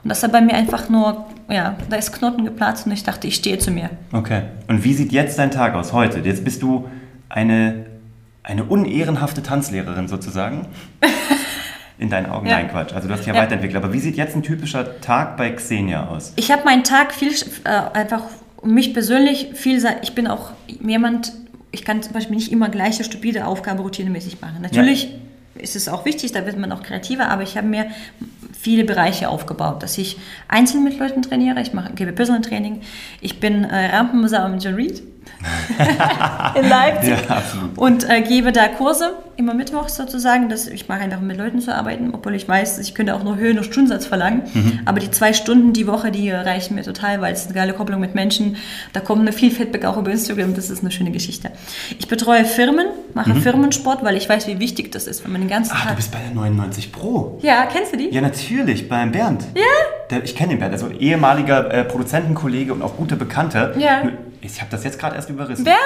Und das hat bei mir einfach nur, ja, da ist Knoten geplatzt und ich dachte, ich stehe zu mir. Okay. Und wie sieht jetzt dein Tag aus heute? Jetzt bist du eine, eine unehrenhafte Tanzlehrerin sozusagen. [laughs] In deinen Augen, Ja. nein, Quatsch. Also du hast dich ja, Ja. weiterentwickelt. Aber wie sieht jetzt ein typischer Tag bei Xenia aus? Ich habe meinen Tag viel, äh, einfach mich persönlich viel, ich bin auch jemand, ich kann zum Beispiel nicht immer gleiche stupide Aufgabe routinemäßig machen. Natürlich ist es auch wichtig, da wird man auch kreativer, aber ich habe mir viele Bereiche aufgebaut, dass ich einzeln mit Leuten trainiere, ich mache, gebe Personal Training, ich bin äh, Rampensau im John Reed [laughs] in Leipzig Ja, und äh, gebe da Kurse, immer mittwochs sozusagen. Dass ich mache einfach mit Leuten zu arbeiten, obwohl ich weiß, ich könnte auch nur Höhen- und Stundensatz verlangen. Mhm. Aber die zwei Stunden die Woche, die reichen mir total, weil es eine geile Kopplung mit Menschen. Da kommt eine viel Feedback auch über Instagram. Das ist eine schöne Geschichte. Ich betreue Firmen, mache Firmensport, weil ich weiß, wie wichtig das ist, wenn man den ganzen Ah, du Tag. bist bei der 99 Pro. Ja, kennst du die? Ja, natürlich, beim Bernd. Ja? Der, ich kenne den Bernd, also ehemaliger äh, Produzentenkollege und auch guter Bekannter. Ja. Nur, Ich habe das jetzt gerade erst überrissen. Bernd?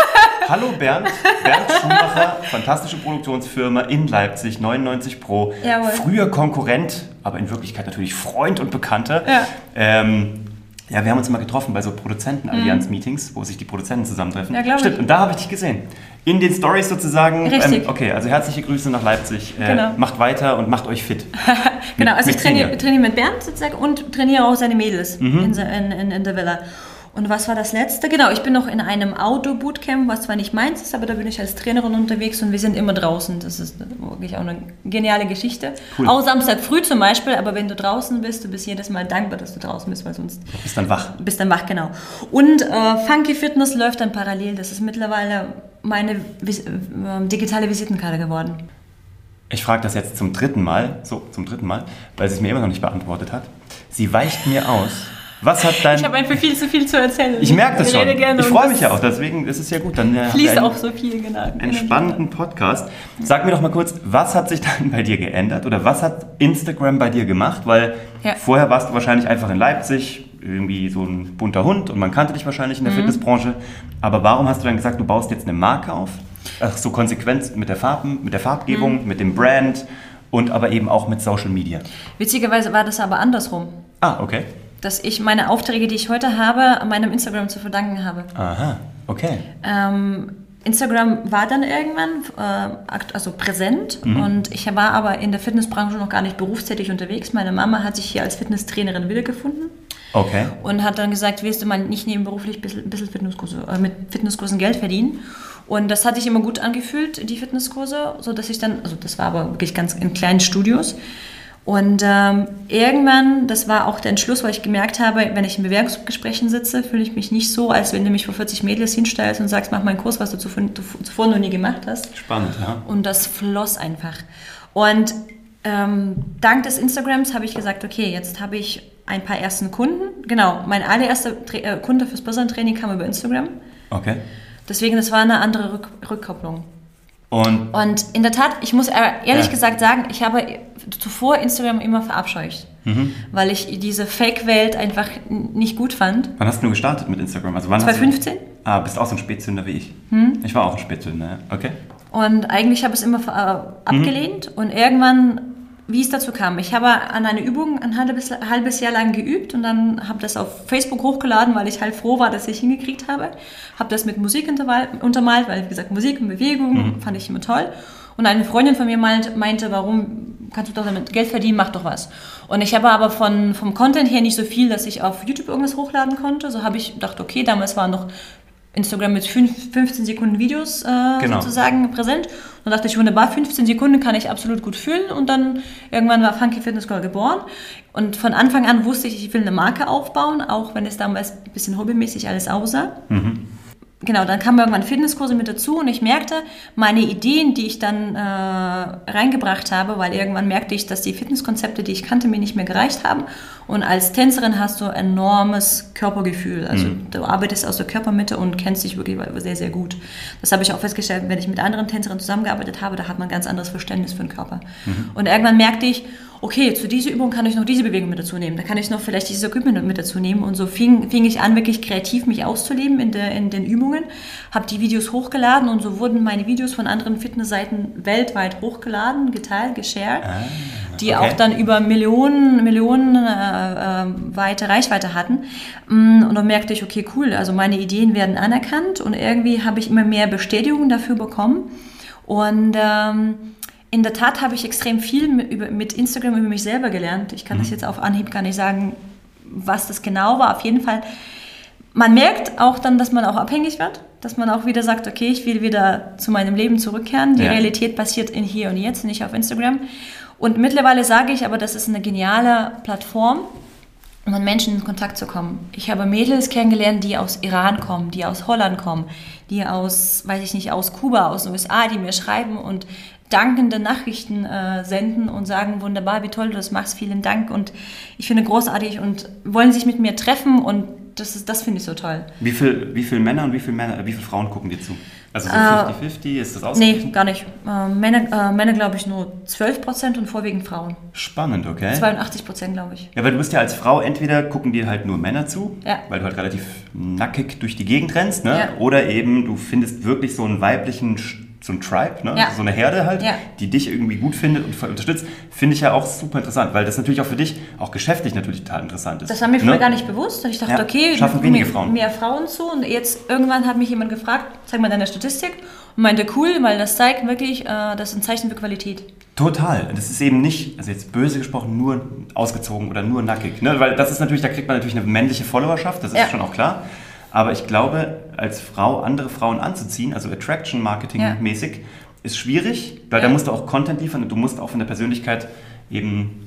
[laughs] Hallo Bernd, Bernd Schumacher, fantastische Produktionsfirma in Leipzig, 99 Pro. Jawohl. Früher Konkurrent, aber in Wirklichkeit natürlich Freund und Bekannter. Ja. Ähm, ja, wir haben uns immer getroffen bei so Produzentenallianz-Meetings, wo sich die Produzenten zusammentreffen. Mhm. Ja, Stimmt, ich. und da habe ich dich gesehen. In den Stories sozusagen. Richtig. Ähm, okay, also herzliche Grüße nach Leipzig. Äh, Genau. Macht weiter und macht euch fit. [laughs] Genau, Mit- also ich trainiere, trainiere mit Bernd sozusagen und trainiere auch seine Mädels Mhm. in, in, in, in der Villa. Und was war das letzte? Genau, ich bin noch in einem Outdoor-Bootcamp, was zwar nicht meins ist, aber da bin ich als Trainerin unterwegs und wir sind immer draußen. Das ist wirklich auch eine geniale Geschichte. Cool. Auch Samstag früh zum Beispiel, aber wenn du draußen bist, du bist jedes Mal dankbar, dass du draußen bist, weil sonst Bist dann wach. bist dann wach, genau. Und äh, Funky Fitness läuft dann parallel. Das ist mittlerweile meine Vis äh, digitale Visitenkarte geworden. Ich frage das jetzt zum dritten Mal, so zum dritten Mal, weil sie es mir immer noch nicht beantwortet hat. Sie weicht mir aus. Was hat dein... Ich habe einfach viel zu viel zu erzählen. Ich merke das schon. Ich freue mich ja auch, deswegen ist es ja gut. Dann äh, Fließt auch so viel, genau. einen spannenden Podcast. Sag mir doch mal kurz, was hat sich dann bei dir geändert oder was hat Instagram bei dir gemacht? Weil Ja. vorher warst du wahrscheinlich einfach in Leipzig, irgendwie so ein bunter Hund und man kannte dich wahrscheinlich in Mhm. der Fitnessbranche. Aber warum hast du dann gesagt, du baust jetzt eine Marke auf? Ach, so konsequent mit der Farben, mit der Farbgebung, Mhm. mit dem Brand und aber eben auch mit Social Media. Witzigerweise war das aber andersrum. Ah, okay. Dass ich meine Aufträge, die ich heute habe, meinem Instagram zu verdanken habe. Aha, okay. Ähm, Instagram war dann irgendwann äh, also präsent Mhm. und ich war aber in der Fitnessbranche noch gar nicht berufstätig unterwegs. Meine Mama hat sich hier als Fitnesstrainerin wiedergefunden Okay. und hat dann gesagt, willst du mal nicht nebenberuflich ein bisschen, Fitnesskurse, äh, mit Fitnesskursen Geld verdienen? Und das hat sich immer gut angefühlt, die Fitnesskurse, so dass ich dann, also das war aber wirklich ganz in kleinen Studios. Und ähm, irgendwann, das war auch der Entschluss, weil ich gemerkt habe, wenn ich in Bewerbungsgesprächen sitze, fühle ich mich nicht so, als wenn du mich vor 40 Mädels hinstellst und sagst, mach mal einen Kurs, was du zuvor, zuvor noch nie gemacht hast. Spannend, ja. Und das floss einfach. Und ähm, dank des Instagrams habe ich gesagt, okay, jetzt habe ich ein paar ersten Kunden. Genau, mein allererster Tra äh, Kunde fürs Personal Training kam über Instagram. Okay. Deswegen, das war eine andere Rück Rückkopplung. Und Und in der Tat, ich muss ehrlich Ja. gesagt sagen, ich habe zuvor Instagram immer verabscheucht, mhm. weil ich diese Fake-Welt einfach nicht gut fand. Wann hast du gestartet mit Instagram? Also wann 2015. Du, ah, bist auch so ein Spätzünder wie ich. Hm? Ich war auch ein Spätzünder, okay. Und eigentlich habe ich es immer äh, abgelehnt mhm. und irgendwann wie es dazu kam. Ich habe an einer Übung ein halbes, halbes Jahr lang geübt und dann habe das auf Facebook hochgeladen, weil ich halt froh war, dass ich hingekriegt habe. Habe das mit Musik untermalt, weil, wie gesagt, Musik und Bewegung mhm. fand ich immer toll. Und eine Freundin von mir meinte, warum kannst du doch damit Geld verdienen, mach doch was. Und ich habe aber von, vom Content her nicht so viel, dass ich auf YouTube irgendwas hochladen konnte. So habe ich gedacht, okay, damals waren noch Instagram mit 5, 15 Sekunden Videos äh, genau. sozusagen präsent. Und dachte ich, wunderbar, 15 Sekunden kann ich absolut gut fühlen. Und dann irgendwann war Funky Fitness Girl geboren. Und von Anfang an wusste ich, ich will eine Marke aufbauen, auch wenn es damals ein bisschen hobbymäßig alles aussah. Mhm genau, dann kamen irgendwann Fitnesskurse mit dazu und ich merkte, meine Ideen, die ich dann äh, reingebracht habe, weil irgendwann merkte ich, dass die Fitnesskonzepte, die ich kannte, mir nicht mehr gereicht haben. Und als Tänzerin hast du enormes Körpergefühl. Also mhm. du arbeitest aus der Körpermitte und kennst dich wirklich sehr, sehr gut. Das habe ich auch festgestellt, wenn ich mit anderen Tänzerinnen zusammengearbeitet habe, da hat man ein ganz anderes Verständnis für den Körper. Mhm. Und irgendwann merkte ich, okay, zu dieser Übung kann ich noch diese Bewegung mit dazu nehmen, da kann ich noch vielleicht dieses Equipment mit dazu nehmen. Und so fing, fing ich an, wirklich kreativ mich auszuleben in, der, in den Übungen, habe die Videos hochgeladen und so wurden meine Videos von anderen Fitnessseiten weltweit hochgeladen, geteilt, geshared, ah, die okay. auch dann über Millionen, Millionen äh, äh, weite Reichweite hatten. Mm, und dann merkte ich, okay, cool, also meine Ideen werden anerkannt und irgendwie habe ich immer mehr Bestätigung dafür bekommen. Und ähm, in der Tat habe ich extrem viel mit Instagram über mich selber gelernt. Ich kann mhm. das jetzt auf Anhieb gar nicht sagen, was das genau war. Auf jeden Fall, man merkt auch dann, dass man auch abhängig wird, dass man auch wieder sagt, okay, ich will wieder zu meinem Leben zurückkehren. Die ja. Realität passiert in hier und jetzt, nicht auf Instagram. Und mittlerweile sage ich aber, das ist eine geniale Plattform, um mit Menschen in Kontakt zu kommen. Ich habe Mädels kennengelernt, die aus Iran kommen, die aus Holland kommen, die aus, weiß ich nicht, aus Kuba, aus den USA, die mir schreiben und dankende Nachrichten äh, senden und sagen, wunderbar, wie toll du das machst, vielen Dank und ich finde großartig und wollen sich mit mir treffen und das, das finde ich so toll. Wie viele wie viel Männer und wie viele viele Frauen gucken dir zu? Also so 50-50, äh, ist das ausgeglichen? Nee, gar nicht. Äh, Männer, äh, Männer glaube ich, nur 12% und vorwiegend Frauen. Spannend, okay. 82% glaube ich. Ja, weil du bist ja als Frau, entweder gucken dir halt nur Männer zu, ja. weil du halt relativ nackig durch die Gegend rennst, ne? Ja. oder eben du findest wirklich so einen weiblichen so ein Tribe, ne? Ja. so eine Herde halt, ja. die dich irgendwie gut findet und unterstützt, finde ich ja auch super interessant, weil das natürlich auch für dich, auch geschäftlich natürlich total interessant ist. Das war mir früher ne? gar nicht bewusst. Ich dachte, ja. okay, schaffen wenige mehr, Frauen. Mehr Frauen zu und jetzt irgendwann hat mich jemand gefragt, zeig mal deine Statistik und meinte, cool, weil das zeigt wirklich, äh, das ist ein Zeichen für Qualität. Total. Das ist eben nicht, also jetzt böse gesprochen, nur ausgezogen oder nur nackig. Ne? Weil das ist natürlich, da kriegt man natürlich eine männliche Followerschaft, das ist schon auch klar. Aber ich glaube, als Frau andere Frauen anzuziehen, also Attraction Marketing mäßig, ist schwierig, weil ja. da musst du auch Content liefern und du musst auch von der Persönlichkeit eben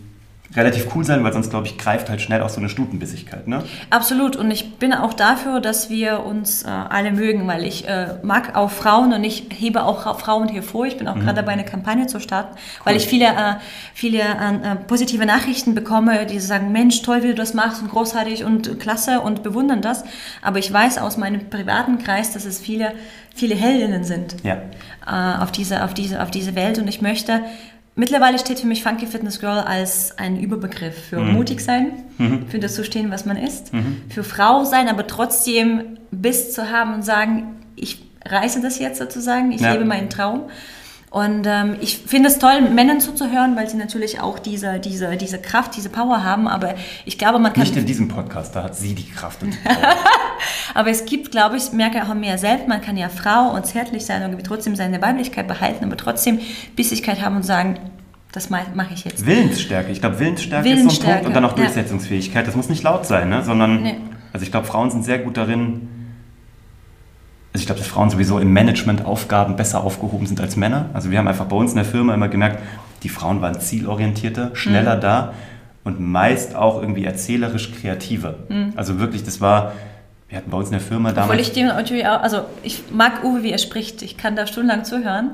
relativ cool sein, weil sonst, glaube ich, greift halt schnell auch so eine Stutenbissigkeit. Ne? Absolut. Und ich bin auch dafür, dass wir uns äh, alle mögen, weil ich äh, mag auch Frauen und ich hebe auch Frauen hervor. Ich bin auch mhm. gerade dabei, eine Kampagne zu starten, cool. weil ich viele, äh, viele äh, positive Nachrichten bekomme, die sagen, Mensch, toll, wie du das machst und großartig und klasse und bewundern das. Aber ich weiß aus meinem privaten Kreis, dass es viele, viele Heldinnen sind ja. Äh, auf, diese, auf, diese, auf diese Welt. Und ich möchte Mittlerweile steht für mich Funky Fitness Girl als ein Überbegriff für mhm. mutig sein, mhm. für das zu stehen, was man ist, mhm. für Frau sein, aber trotzdem Biss zu haben und sagen, ich reiße das jetzt sozusagen, ich ja. lebe meinen Traum. Und ähm, ich finde es toll, Männern zuzuhören, weil sie natürlich auch diese, diese, diese Kraft, diese Power haben. Aber ich glaube, man kann. Nicht in diesem Podcast, da hat sie die Kraft und die Power. [laughs] aber es gibt, glaube ich, merke auch mehr selbst, man kann ja Frau und zärtlich sein und trotzdem seine Weiblichkeit behalten, aber trotzdem Bissigkeit haben und sagen, das mache ich jetzt. Willensstärke. Ich glaube, Willensstärke, Willensstärke, ist so ein Punkt und dann auch Durchsetzungsfähigkeit. Das muss nicht laut sein, ne? sondern. Nee. Also ich glaube, Frauen sind sehr gut darin, also ich glaube, dass Frauen sowieso im Managementaufgaben besser aufgehoben sind als Männer. Also wir haben einfach bei uns in der Firma immer gemerkt, die Frauen waren zielorientierter, schneller mhm. da und meist auch irgendwie erzählerisch kreativer. Mhm. Also wirklich, das war, wir hatten bei uns in der Firma damals... Obwohl ich dem natürlich auch, also ich mag Uwe, wie er spricht. Ich kann da stundenlang zuhören.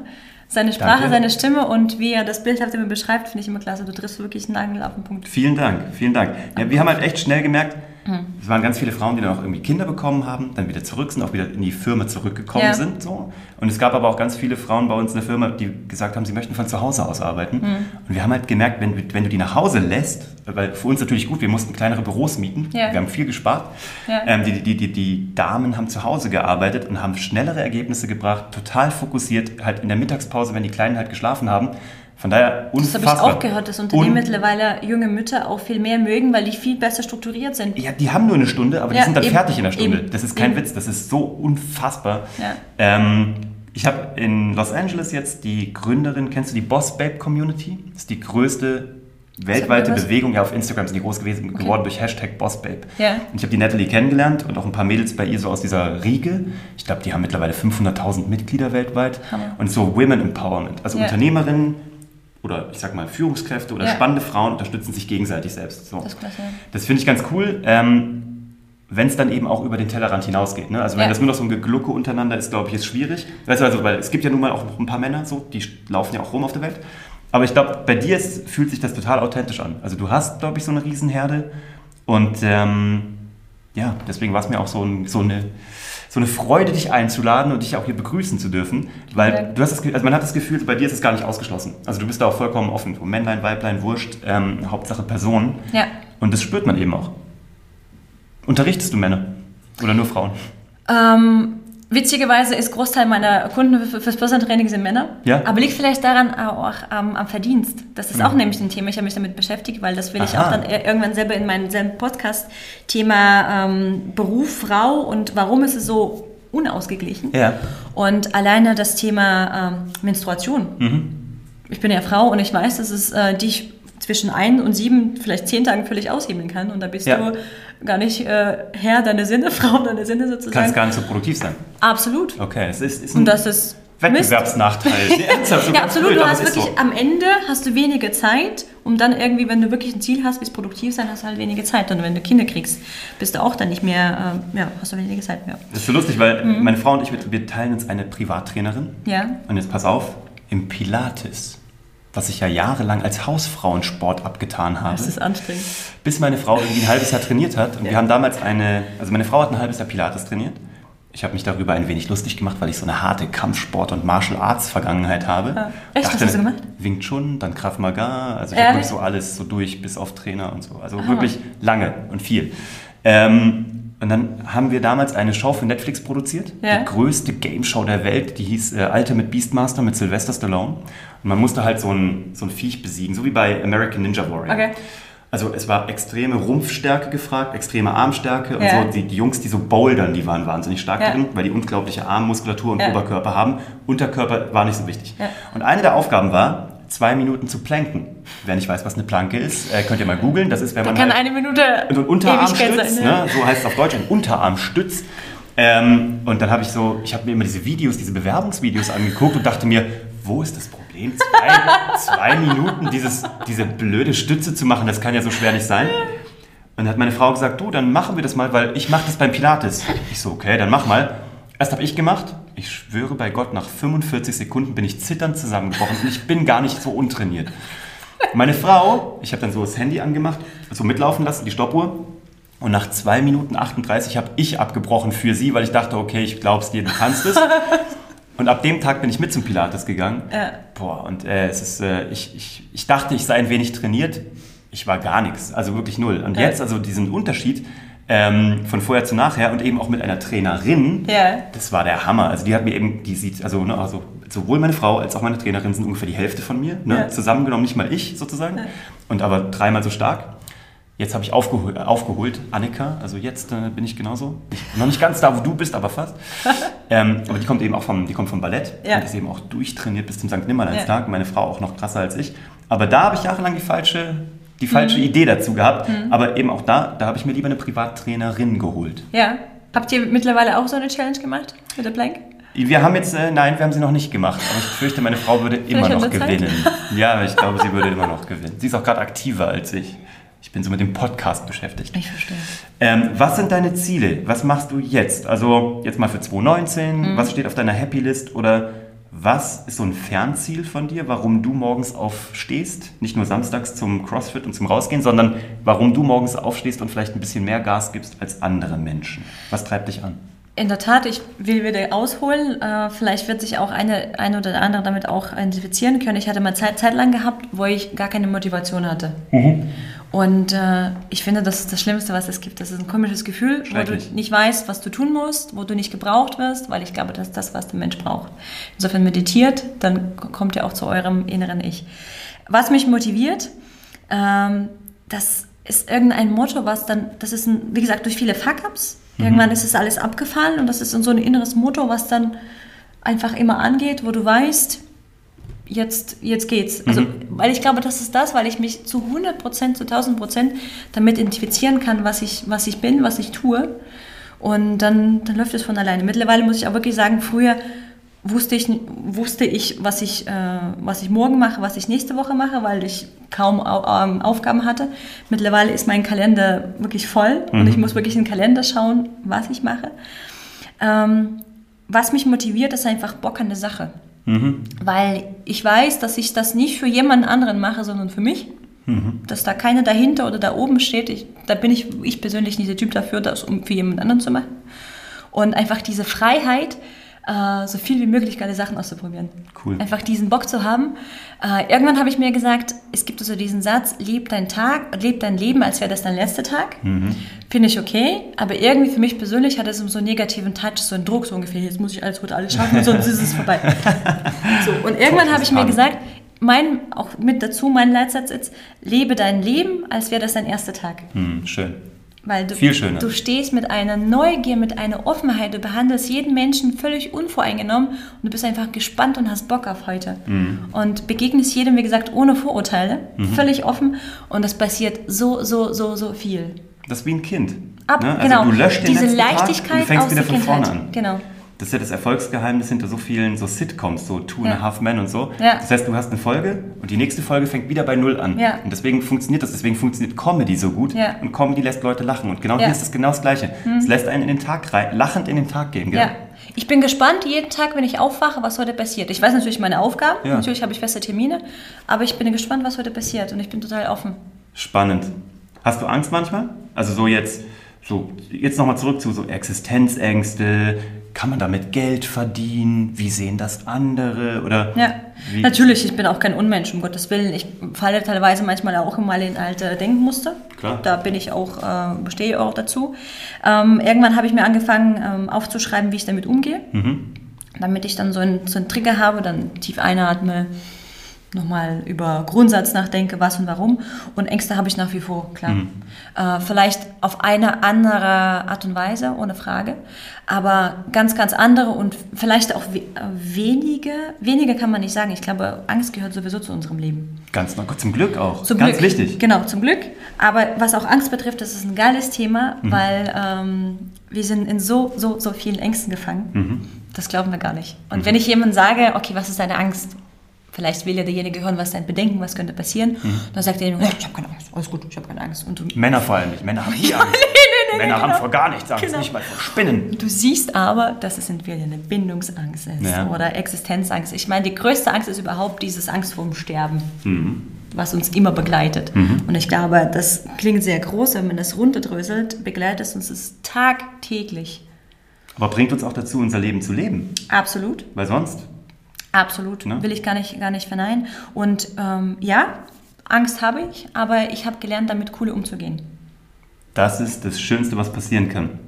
Seine Sprache, Danke. seine Stimme und wie er das Bild hat, immer beschreibt, finde ich immer klasse. Du triffst wirklich einen Nagel auf den Punkt. Vielen Dank, vielen Dank. Ja, wir haben halt echt schnell gemerkt, Hm. Es waren ganz viele Frauen, die dann auch irgendwie Kinder bekommen haben, dann wieder zurück sind, auch wieder in die Firma zurückgekommen ja. sind. So. Und es gab aber auch ganz viele Frauen bei uns in der Firma, die gesagt haben, sie möchten von zu Hause aus arbeiten. Mhm. Und wir haben halt gemerkt, wenn, wenn du die nach Hause lässt, weil für uns natürlich gut, wir mussten kleinere Büros mieten, ja. wir haben viel gespart. Ja. Ähm, die, die, die, die Damen haben zu Hause gearbeitet und haben schnellere Ergebnisse gebracht, total fokussiert, halt in der Mittagspause, wenn die Kleinen halt geschlafen haben, von daher unfassbar. Das habe ich auch gehört, dass Unternehmen mittlerweile junge Mütter auch viel mehr mögen, weil die viel besser strukturiert sind. Ja, die haben nur eine Stunde, aber ja, die sind dann eben, fertig in der Stunde. Eben, das ist kein eben. Witz, das ist so unfassbar. Ja. Ähm, ich habe in Los Angeles jetzt die Gründerin, kennst du die Boss Babe Community? Das ist die größte weltweite Bewegung. Ja, auf Instagram sind die groß gewesen, okay. geworden durch Hashtag BossBabe. Ja. Und ich habe die Natalie kennengelernt und auch ein paar Mädels bei ihr so aus dieser Riege. Ich glaube, die haben mittlerweile 500.000 Mitglieder weltweit. Hammer. Und so Women Empowerment, also ja. Unternehmerinnen, oder ich sag mal Führungskräfte oder ja. spannende Frauen unterstützen sich gegenseitig selbst. So. Das, das finde ich ganz cool. Ähm, wenn es dann eben auch über den Tellerrand hinausgeht. Ne? Also wenn ja. das nur noch so ein Geglucke untereinander ist, glaube ich, ist schwierig. Weißt du, also, weil es gibt ja nun mal auch noch ein paar Männer, so, die laufen ja auch rum auf der Welt. Aber ich glaube, bei dir ist, fühlt sich das total authentisch an. Also du hast, glaube ich, so eine Riesenherde. Und ähm, ja, deswegen war es mir auch so, ein, so eine so eine Freude, dich einzuladen und dich auch hier begrüßen zu dürfen. Weil ja. du hast das, also man hat das Gefühl, bei dir ist es gar nicht ausgeschlossen. Also du bist da auch vollkommen offen. Männlein, Weiblein, Wurscht, ähm, Hauptsache Person. Ja. Und das spürt man eben auch. Unterrichtest du Männer? Oder nur Frauen? Ähm, Witzigerweise ist Großteil meiner Kunden fürs Personal Training sind Männer. Ja. Aber liegt vielleicht daran auch ähm, am Verdienst. Das ist mhm. auch nämlich ein Thema. Ich habe mich damit beschäftigt, weil das will Aha. ich auch dann irgendwann selber in meinem selben Podcast Thema ähm, Beruf, Frau und warum ist es so unausgeglichen. Ja. Und alleine das Thema ähm, Menstruation. Mhm. Ich bin ja Frau und ich weiß, dass es äh, dich zwischen ein und sieben, vielleicht zehn Tagen völlig aushebeln kann. Und da bist ja. du gar nicht äh, Herr deiner Sinne, [laughs] Frau deiner Sinne sozusagen. Kannst gar nicht so produktiv sein. Absolut. Okay, es ist, ist Und das ist Wettbewerbsnachteil. [laughs] ja, absolut. Blöd, du hast wirklich so. am Ende hast du wenige Zeit, um dann irgendwie, wenn du wirklich ein Ziel hast, bis produktiv sein, hast du halt wenige Zeit. Und wenn du Kinder kriegst, bist du auch dann nicht mehr, äh, ja, hast du wenige Zeit mehr. Das ist so lustig, weil mhm. meine Frau und ich, wir teilen uns eine Privattrainerin. Ja. Und jetzt pass auf, im Pilates was ich ja jahrelang als Hausfrauensport abgetan habe. Das ist anstrengend. Bis meine Frau irgendwie ein halbes Jahr trainiert hat. Und ja. wir haben damals eine, also meine Frau hat ein halbes Jahr Pilates trainiert. Ich habe mich darüber ein wenig lustig gemacht, weil ich so eine harte Kampfsport- und Martial Arts-Vergangenheit habe. Ja. Echt? Dachte, was hast du gemacht? Wing Chun, dann Krav Maga. Also ich habe so alles so durch, bis auf Trainer und so. Also ah. wirklich lange und viel. Ähm, und dann haben wir damals eine Show für Netflix produziert. Ja. Die größte Game Show der Welt. Die hieß äh, Ultimate Beastmaster mit Sylvester Stallone. Und man musste halt so ein, so ein Viech besiegen, so wie bei American Ninja Warrior. Okay. Also es war extreme Rumpfstärke gefragt, extreme Armstärke und ja. so. Die, die, Jungs, die so bouldern, die waren wahnsinnig stark ja. drin, weil die unglaubliche Armmuskulatur und. Oberkörper haben. Unterkörper war nicht so wichtig. Und eine der Aufgaben war, zwei Minuten zu planken. Wer nicht weiß, was eine Planke ist, äh, könnt ihr mal googeln. Das ist, wenn da man kann halt eine Minute so ein Unterarmstütz, ne? so heißt es auf Deutsch, ein Unterarmstütz. Ähm, und dann habe ich so, ich habe mir immer diese Videos, diese Bewerbungsvideos angeguckt und dachte mir, wo ist das Problem? Zwei, zwei Minuten dieses, diese blöde Stütze zu machen, das kann ja so schwer nicht sein. Und dann hat meine Frau gesagt, du, dann machen wir das mal, weil ich mache das beim Pilates. Ich so, okay, dann mach mal. Erst habe ich gemacht. Ich schwöre bei Gott, nach 45 Sekunden bin ich zitternd zusammengebrochen und ich bin gar nicht so untrainiert. Meine Frau, ich habe dann so das Handy angemacht, so mitlaufen lassen, die Stoppuhr. Und nach 2 Minuten 38 habe ich abgebrochen für sie, weil ich dachte, okay, ich glaub's dir, du kannst es. [laughs] Und ab dem Tag bin ich mit zum Pilates gegangen. Ja. Boah, und äh, es ist, äh, ich, ich, ich dachte, ich sei ein wenig trainiert. Ich war gar nichts, also wirklich null. Und ja. jetzt, also diesen Unterschied ähm, von vorher zu nachher und eben auch mit einer Trainerin, ja. das war der Hammer. Also die hat mir eben, die sieht, also, ne, also sowohl meine Frau als auch meine Trainerin sind ungefähr die Hälfte von mir, ne, zusammengenommen, nicht mal ich sozusagen, und aber dreimal so stark. Jetzt habe ich aufgeholt, aufgeholt, Annika, also jetzt äh, bin ich genauso. Ich, noch nicht ganz da, wo du bist, aber fast. [laughs] ähm, aber die kommt eben auch vom, die kommt vom Ballett und ist eben auch durchtrainiert bis zum St. Nimmerleinstag. Meine Frau auch noch krasser als ich. Aber da habe ich jahrelang die falsche, die falsche mhm. Idee dazu gehabt. Mhm. Aber eben auch da, da habe ich mir lieber eine Privattrainerin geholt. Ja. Habt ihr mittlerweile auch so eine Challenge gemacht mit der Plank? Wir haben jetzt, äh, nein, wir haben sie noch nicht gemacht, aber ich fürchte, meine Frau würde immer noch gewinnen. [laughs] Ja, ich glaube, sie würde immer noch gewinnen. Sie ist auch gerade aktiver als ich. Ich bin so mit dem Podcast beschäftigt. Ich verstehe. Ähm, was sind deine Ziele? Was machst du jetzt? Also jetzt mal für 2019, mhm. was steht auf deiner Happy List oder Was ist so ein Fernziel von dir, warum du morgens aufstehst? Nicht nur samstags zum CrossFit und zum Rausgehen, sondern warum du morgens aufstehst und vielleicht ein bisschen mehr Gas gibst als andere Menschen. Was treibt dich an? In der Tat, ich will wieder ausholen. Äh, vielleicht wird sich auch eine, eine oder andere damit auch identifizieren können. Ich hatte mal Zeit, Zeit lang gehabt, wo ich gar keine Motivation hatte. Mhm. Und äh, ich finde, das ist das Schlimmste, was es gibt. Das ist ein komisches Gefühl, wo du nicht weißt, was du tun musst, wo du nicht gebraucht wirst, weil ich glaube, das ist das, was der Mensch braucht. Insofern meditiert, dann kommt ihr auch zu eurem inneren Ich. Was mich motiviert, ähm, das ist irgendein Motto, was dann, das ist, ein, wie gesagt, durch viele Fuck-Ups, Mhm. Irgendwann ist es alles abgefallen und das ist so ein inneres Motto, was dann einfach immer angeht, wo du weißt, jetzt, jetzt geht's. Also, mhm. weil ich glaube, das ist das, weil ich mich zu 100 Prozent, zu 1000 Prozent damit identifizieren kann, was ich, was ich bin, was ich tue. Und dann, dann läuft es von alleine. Mittlerweile muss ich auch wirklich sagen, früher wusste ich, wusste ich, was ich, äh, was ich morgen mache, was ich nächste Woche mache, weil ich kaum ähm, Aufgaben hatte. Mittlerweile ist mein Kalender wirklich voll mhm. und ich muss wirklich in den Kalender schauen, was ich mache. Ähm, was mich motiviert, ist einfach Bock an der Sache. Mhm. Weil ich weiß, dass ich das nicht für jemanden anderen mache, sondern für mich. Mhm. Dass da keiner dahinter oder da oben steht. Ich, da bin ich, ich persönlich nicht der Typ dafür, das um für jemand anderen zu machen. Und einfach diese Freiheit, äh, so viel wie möglich geile Sachen auszuprobieren. Cool. Einfach diesen Bock zu haben. Äh, irgendwann habe ich mir gesagt, es gibt also diesen Satz, leb deinen Tag, leb dein Leben, als wäre das dein letzter Tag. Mhm. Finde ich okay, aber irgendwie für mich persönlich hat es so einen negativen Touch, so einen Druck so ungefähr, jetzt muss ich alles heute alles schaffen, [laughs] sonst ist es vorbei. so, und irgendwann habe ich mir gesagt, mein, auch mit dazu, mein Leitsatz ist, lebe dein Leben, als wäre das dein erster Tag. Mhm, schön. Weil du, Viel schöner. du stehst mit einer Neugier, mit einer Offenheit, du behandelst jeden Menschen völlig unvoreingenommen und du bist einfach gespannt und hast Bock auf heute. Mhm. Und begegnest jedem, wie gesagt, ohne Vorurteile, mhm. völlig offen und das passiert so, so, so, so viel. Das ist wie ein Kind. Ab, ne? also genau. Du löscht den Diese Leichtigkeit Tag und du fängst wieder von vorne an. Genau. Das ist ja das Erfolgsgeheimnis hinter so vielen so Sitcoms, so Two and a Half Men und so. Ja. Das heißt, du hast eine Folge und die nächste Folge fängt wieder bei Null an. Ja. Und deswegen funktioniert das, deswegen funktioniert Comedy so gut. Und Comedy lässt Leute lachen. Und genau hier ist es genau das Gleiche. Mhm. Es lässt einen in den Tag rein, lachend in den Tag gehen. Gell? Ja. Ich bin gespannt jeden Tag, wenn ich aufwache, was heute passiert. Ich weiß natürlich meine Aufgaben, natürlich habe ich feste Termine, aber ich bin gespannt, was heute passiert und ich bin total offen. Spannend. Hast du Angst manchmal? Also so jetzt, so jetzt nochmal zurück zu so Existenzängste, kann man damit Geld verdienen? Wie sehen das andere? Oder ja, natürlich, ich bin auch kein Unmensch, um Gottes Willen. Ich falle teilweise manchmal auch mal in alte Denkmuster. Klar. Da bin ich auch, äh, stehe auch dazu. Ähm, irgendwann habe ich mir angefangen ähm, aufzuschreiben, wie ich damit umgehe. Mhm. Damit ich dann so einen, so einen Trigger habe, dann tief einatme, nochmal über Grundsatz nachdenke, was und warum. Und Ängste habe ich nach wie vor, klar. Mhm. Äh, vielleicht auf eine andere Art und Weise, ohne Frage. Aber ganz, ganz andere und vielleicht auch we wenige, wenige kann man nicht sagen. Ich glaube, Angst gehört sowieso zu unserem Leben. Ganz noch, zum Glück auch. Zum ganz Glück. wichtig. Genau, zum Glück. Aber was auch Angst betrifft, das ist ein geiles Thema, mhm. weil ähm, wir sind in so, so, so vielen Ängsten gefangen. Mhm. Das glauben wir gar nicht. Und mhm. wenn ich jemandem sage, okay, was ist deine Angst? Vielleicht will ja derjenige hören, was dein Bedenken, was könnte passieren. Mhm. Dann sagt er, oh, ich habe keine Angst, alles gut, ich habe keine Angst. Und [laughs] Männer vor allem nicht, Männer haben [laughs] nie Angst. nee, nee, nee, Männer genau. haben vor gar nichts Angst, genau. nicht mal vor Spinnen. Du siehst aber, dass es entweder eine Bindungsangst ist ja. oder Existenzangst. Ich meine, die größte Angst ist überhaupt dieses Angst vorm Sterben. Mhm was uns immer begleitet. Mhm. Und ich glaube, das klingt sehr groß, wenn man das runterdröselt, begleitet es uns das tagtäglich. Aber bringt uns auch dazu, unser Leben zu leben. Absolut. Weil sonst Absolut, ne? will ich gar nicht, gar nicht verneinen. Und ähm, ja, Angst habe ich, aber ich habe gelernt, damit cool umzugehen. Das ist das Schönste, was passieren kann.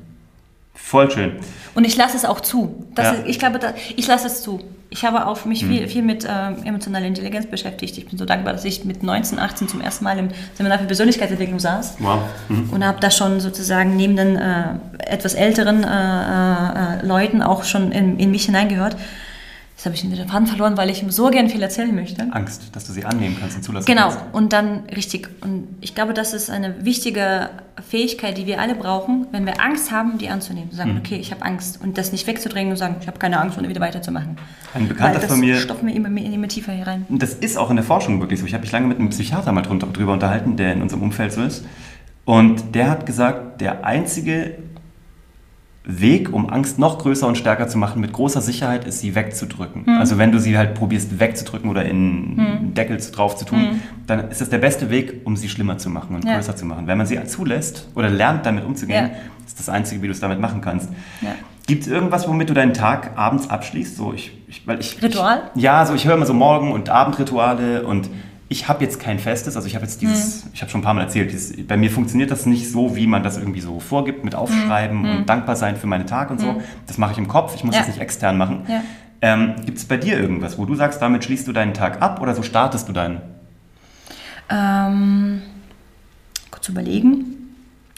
Voll schön. Und ich lasse es auch zu. Ja. Ist, ich glaube, ich lasse es zu. Ich habe auch mich mhm. viel, viel mit ähm, emotionaler Intelligenz beschäftigt. Ich bin so dankbar, dass ich mit 19, 18 zum ersten Mal im Seminar für Persönlichkeitsentwicklung saß. Wow. Mhm. Und habe da schon sozusagen neben den äh, etwas älteren äh, äh, Leuten auch schon in, in mich hineingehört. Jetzt habe ich den Faden verloren, weil ich ihm so gern viel erzählen möchte. Angst, dass du sie annehmen kannst und zulassen genau. kannst. Genau, und dann richtig. Und ich glaube, das ist eine wichtige Fähigkeit, die wir alle brauchen, wenn wir Angst haben, die anzunehmen. Zu sagen, mhm. okay, ich habe Angst. Und das nicht wegzudrängen und sagen, ich habe keine Angst und wieder weiterzumachen. Ein Bekannter von mir... Das stopfen wir immer, immer tiefer hier rein. Das ist auch in der Forschung wirklich so. Ich habe mich lange mit einem Psychiater mal drüber unterhalten, der in unserem Umfeld so ist. Und der hat gesagt, der einzige Weg, um Angst noch größer und stärker zu machen, mit großer Sicherheit, ist sie wegzudrücken. Hm. Also wenn du sie halt probierst wegzudrücken oder in hm. Deckel drauf zu tun, hm. dann ist das der beste Weg, um sie schlimmer zu machen und ja. größer zu machen. Wenn man sie zulässt oder lernt, damit umzugehen, ja. ist das Einzige, wie du es damit machen kannst. Ja. Gibt es irgendwas, womit du deinen Tag abends abschließt? So, ich, ich, weil ich, Ritual? Ich, ja, so ich höre immer so Morgen- und Abendrituale und ich habe jetzt kein festes, also ich habe jetzt dieses, mhm. ich habe schon ein paar Mal erzählt, dieses, bei mir funktioniert das nicht so, wie man das irgendwie so vorgibt, mit Aufschreiben mhm. und dankbar sein für meine Tag und so. Mhm. Das mache ich im Kopf, ich muss ja. das nicht extern machen. Ja. Ähm, Gibt es bei dir irgendwas, wo du sagst, damit schließt du deinen Tag ab oder so startest du deinen? Ähm, kurz überlegen.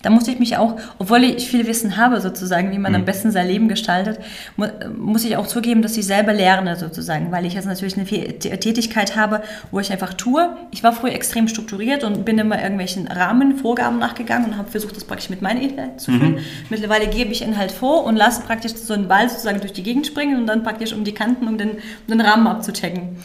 Da muss ich mich auch, obwohl ich viel Wissen habe sozusagen, wie man mhm. am besten sein Leben gestaltet, mu muss ich auch zugeben, dass ich selber lerne sozusagen, weil ich jetzt natürlich eine Tätigkeit habe, wo ich einfach tue. Ich war früher extrem strukturiert und bin immer irgendwelchen Rahmen, Vorgaben nachgegangen und habe versucht, das praktisch mit meinem Inhalt zu füllen. Mhm. Mittlerweile gebe ich Inhalt vor und lasse praktisch so einen Ball sozusagen durch die Gegend springen und dann praktisch um die Kanten, um den, um den Rahmen abzuchecken.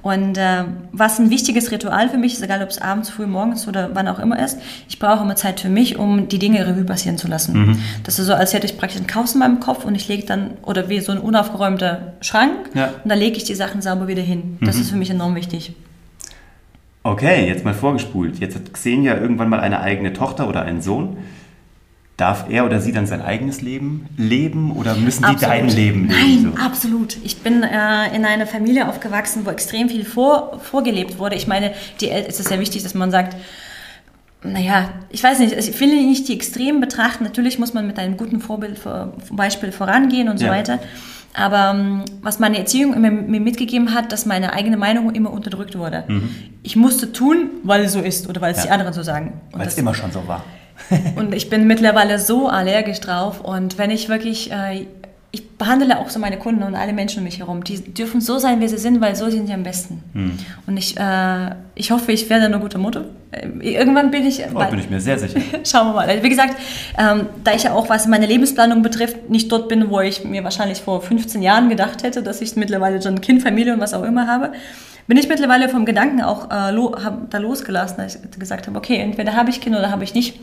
Und äh, was ein wichtiges Ritual für mich ist, egal ob es abends, früh morgens oder wann auch immer ist, ich brauche immer Zeit für mich, um die Dinge Revue passieren zu lassen. Mhm. Das ist so, als hätte ich praktisch ein Chaos in meinem Kopf und ich lege dann, oder wie so ein unaufgeräumter Schrank, ja. und da lege ich die Sachen sauber wieder hin. Das mhm. ist für mich enorm wichtig. Okay, jetzt mal vorgespult. Jetzt hat Xenia irgendwann mal eine eigene Tochter oder einen Sohn. Darf er oder sie dann sein eigenes Leben leben oder müssen die dein Leben leben? Nein, so? absolut. Ich bin äh, in einer Familie aufgewachsen, wo extrem viel vor, vorgelebt wurde. Ich meine, die, es ist sehr wichtig, dass man sagt, naja, ich weiß nicht, ich will nicht die Extremen betrachten. Natürlich muss man mit einem guten Vorbild, Beispiel vorangehen und so ja. weiter. Aber um, was meine Erziehung mir mitgegeben hat, dass meine eigene Meinung immer unterdrückt wurde. Mhm. Ich musste tun, weil es so ist oder weil es ja. die anderen so sagen. Weil es immer schon so war. [laughs] und ich bin mittlerweile so allergisch drauf. Und wenn ich wirklich äh, ich behandle auch so meine Kunden und alle Menschen um mich herum. Die dürfen so sein, wie sie sind, weil so sind sie am besten. Hm. Und ich, äh, ich hoffe, ich werde eine gute Mutter. Äh, irgendwann bin ich. Oh, bin ich mir sehr sicher. [laughs] Schauen wir mal. Wie gesagt, ähm, da ich ja auch, was meine Lebensplanung betrifft, nicht dort bin, wo ich mir wahrscheinlich vor 15 Jahren gedacht hätte, dass ich mittlerweile schon ein Kind, Familie und was auch immer habe, bin ich mittlerweile vom Gedanken auch äh, lo, da losgelassen, dass ich gesagt habe, okay, entweder habe ich Kinder oder habe ich nicht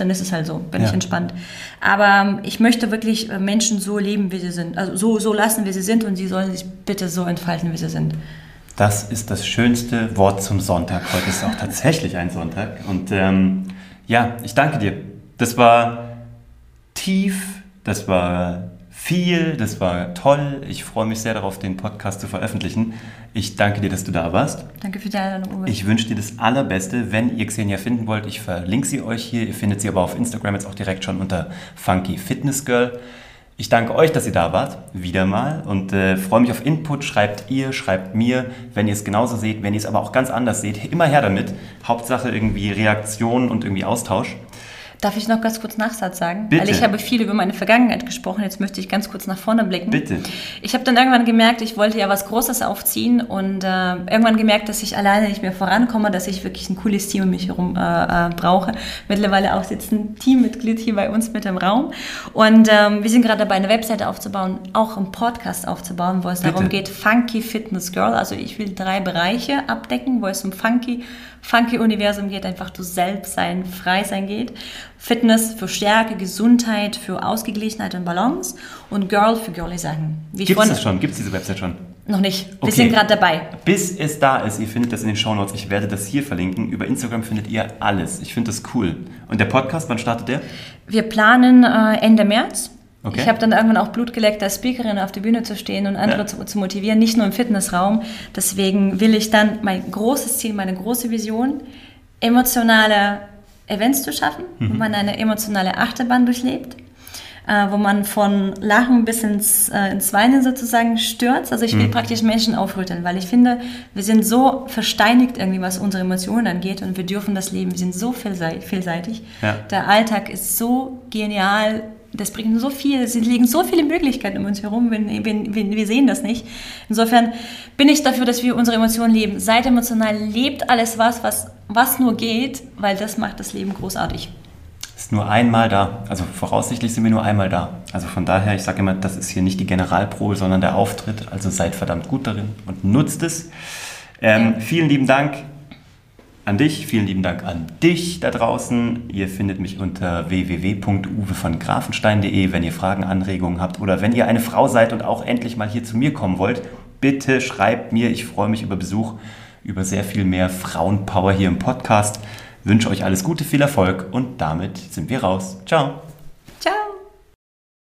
dann ist es halt so, bin ja. ich entspannt. Aber ähm, ich möchte wirklich äh, Menschen so leben, wie sie sind. Also so, so lassen, wie sie sind und sie sollen sich bitte so entfalten, wie sie sind. Das ist das schönste Wort zum Sonntag. Heute ist auch tatsächlich ein Sonntag. Und ähm, ja, ich danke dir. Das war tief, das war viel, das war toll. Ich freue mich sehr darauf, den Podcast zu veröffentlichen. Ich danke dir, dass du da warst. Danke für die Einladung. Ich wünsche dir das Allerbeste. Wenn ihr Xenia finden wollt, ich verlinke sie euch hier. Ihr findet sie aber auf Instagram jetzt auch direkt schon unter Funky Fitness Girl. Ich danke euch, dass ihr da wart, wieder mal, und äh, freue mich auf Input. Schreibt ihr, schreibt mir, wenn ihr es genauso seht, wenn ihr es aber auch ganz anders seht. Immer her damit. Hauptsache irgendwie Reaktion und irgendwie Austausch. Darf ich noch ganz kurz Nachsatz sagen? Bitte. Weil ich habe viel über meine Vergangenheit gesprochen. Jetzt möchte ich ganz kurz nach vorne blicken. Bitte. Ich habe dann irgendwann gemerkt, ich wollte ja was Großes aufziehen und äh, irgendwann gemerkt, dass ich alleine nicht mehr vorankomme, dass ich wirklich ein cooles Team um mich herum äh, äh, brauche. Mittlerweile auch sitzt ein Teammitglied hier bei uns mit im Raum und ähm, wir sind gerade dabei, eine Webseite aufzubauen, auch einen Podcast aufzubauen, wo es Bitte. darum geht, Funky Fitness Girl. Also ich will drei Bereiche abdecken, wo es um Funky funky Universum geht, einfach du selbst sein, frei sein geht. Fitness für Stärke, Gesundheit, für Ausgeglichenheit und Balance und Girl für girly Sachen. Gibt es das schon? Gibt es diese Website schon? Noch nicht. Wir okay. sind gerade dabei. Bis es da ist, ihr findet das in den Shownotes. Ich werde das hier verlinken. Über Instagram findet ihr alles. Ich finde das cool. Und der Podcast, wann startet der? Wir planen äh, Ende März. Okay. Ich habe dann irgendwann auch Blut geleckt, als Speakerin auf der Bühne zu stehen und andere ja. zu, zu, motivieren, nicht nur im Fitnessraum. Deswegen will ich dann mein großes Ziel, meine große Vision, emotionale Events zu schaffen, mhm. wo man eine emotionale Achterbahn durchlebt, äh, wo man von Lachen bis ins, äh, ins Weinen sozusagen stürzt. Also ich will mhm. praktisch Menschen aufrütteln, weil ich finde, wir sind so versteinigt irgendwie, was unsere Emotionen angeht und wir dürfen das leben. Wir sind so vielseitig. Ja. Der Alltag ist so genial das bringt so viel, es liegen so viele Möglichkeiten um uns herum, wenn, wenn, wenn, wir sehen das nicht. Insofern bin ich dafür, dass wir unsere Emotionen leben. Seid emotional, lebt alles was, was, was nur geht, weil das macht das Leben großartig. Ist nur einmal da. Also voraussichtlich sind wir nur einmal da. Also von daher, ich sage immer, das ist hier nicht die Generalprobe, sondern der Auftritt. Also seid verdammt gut darin und nutzt es. Ähm, ja. Vielen lieben Dank. An dich, vielen lieben Dank an dich da draußen. Ihr findet mich unter www.uwevongrafenstein.de, wenn ihr Fragen, Anregungen habt oder wenn ihr eine Frau seid und auch endlich mal hier zu mir kommen wollt. Bitte schreibt mir, ich freue mich über Besuch, über sehr viel mehr Frauenpower hier im Podcast. wünsche euch alles Gute, viel Erfolg und damit sind wir raus. Ciao.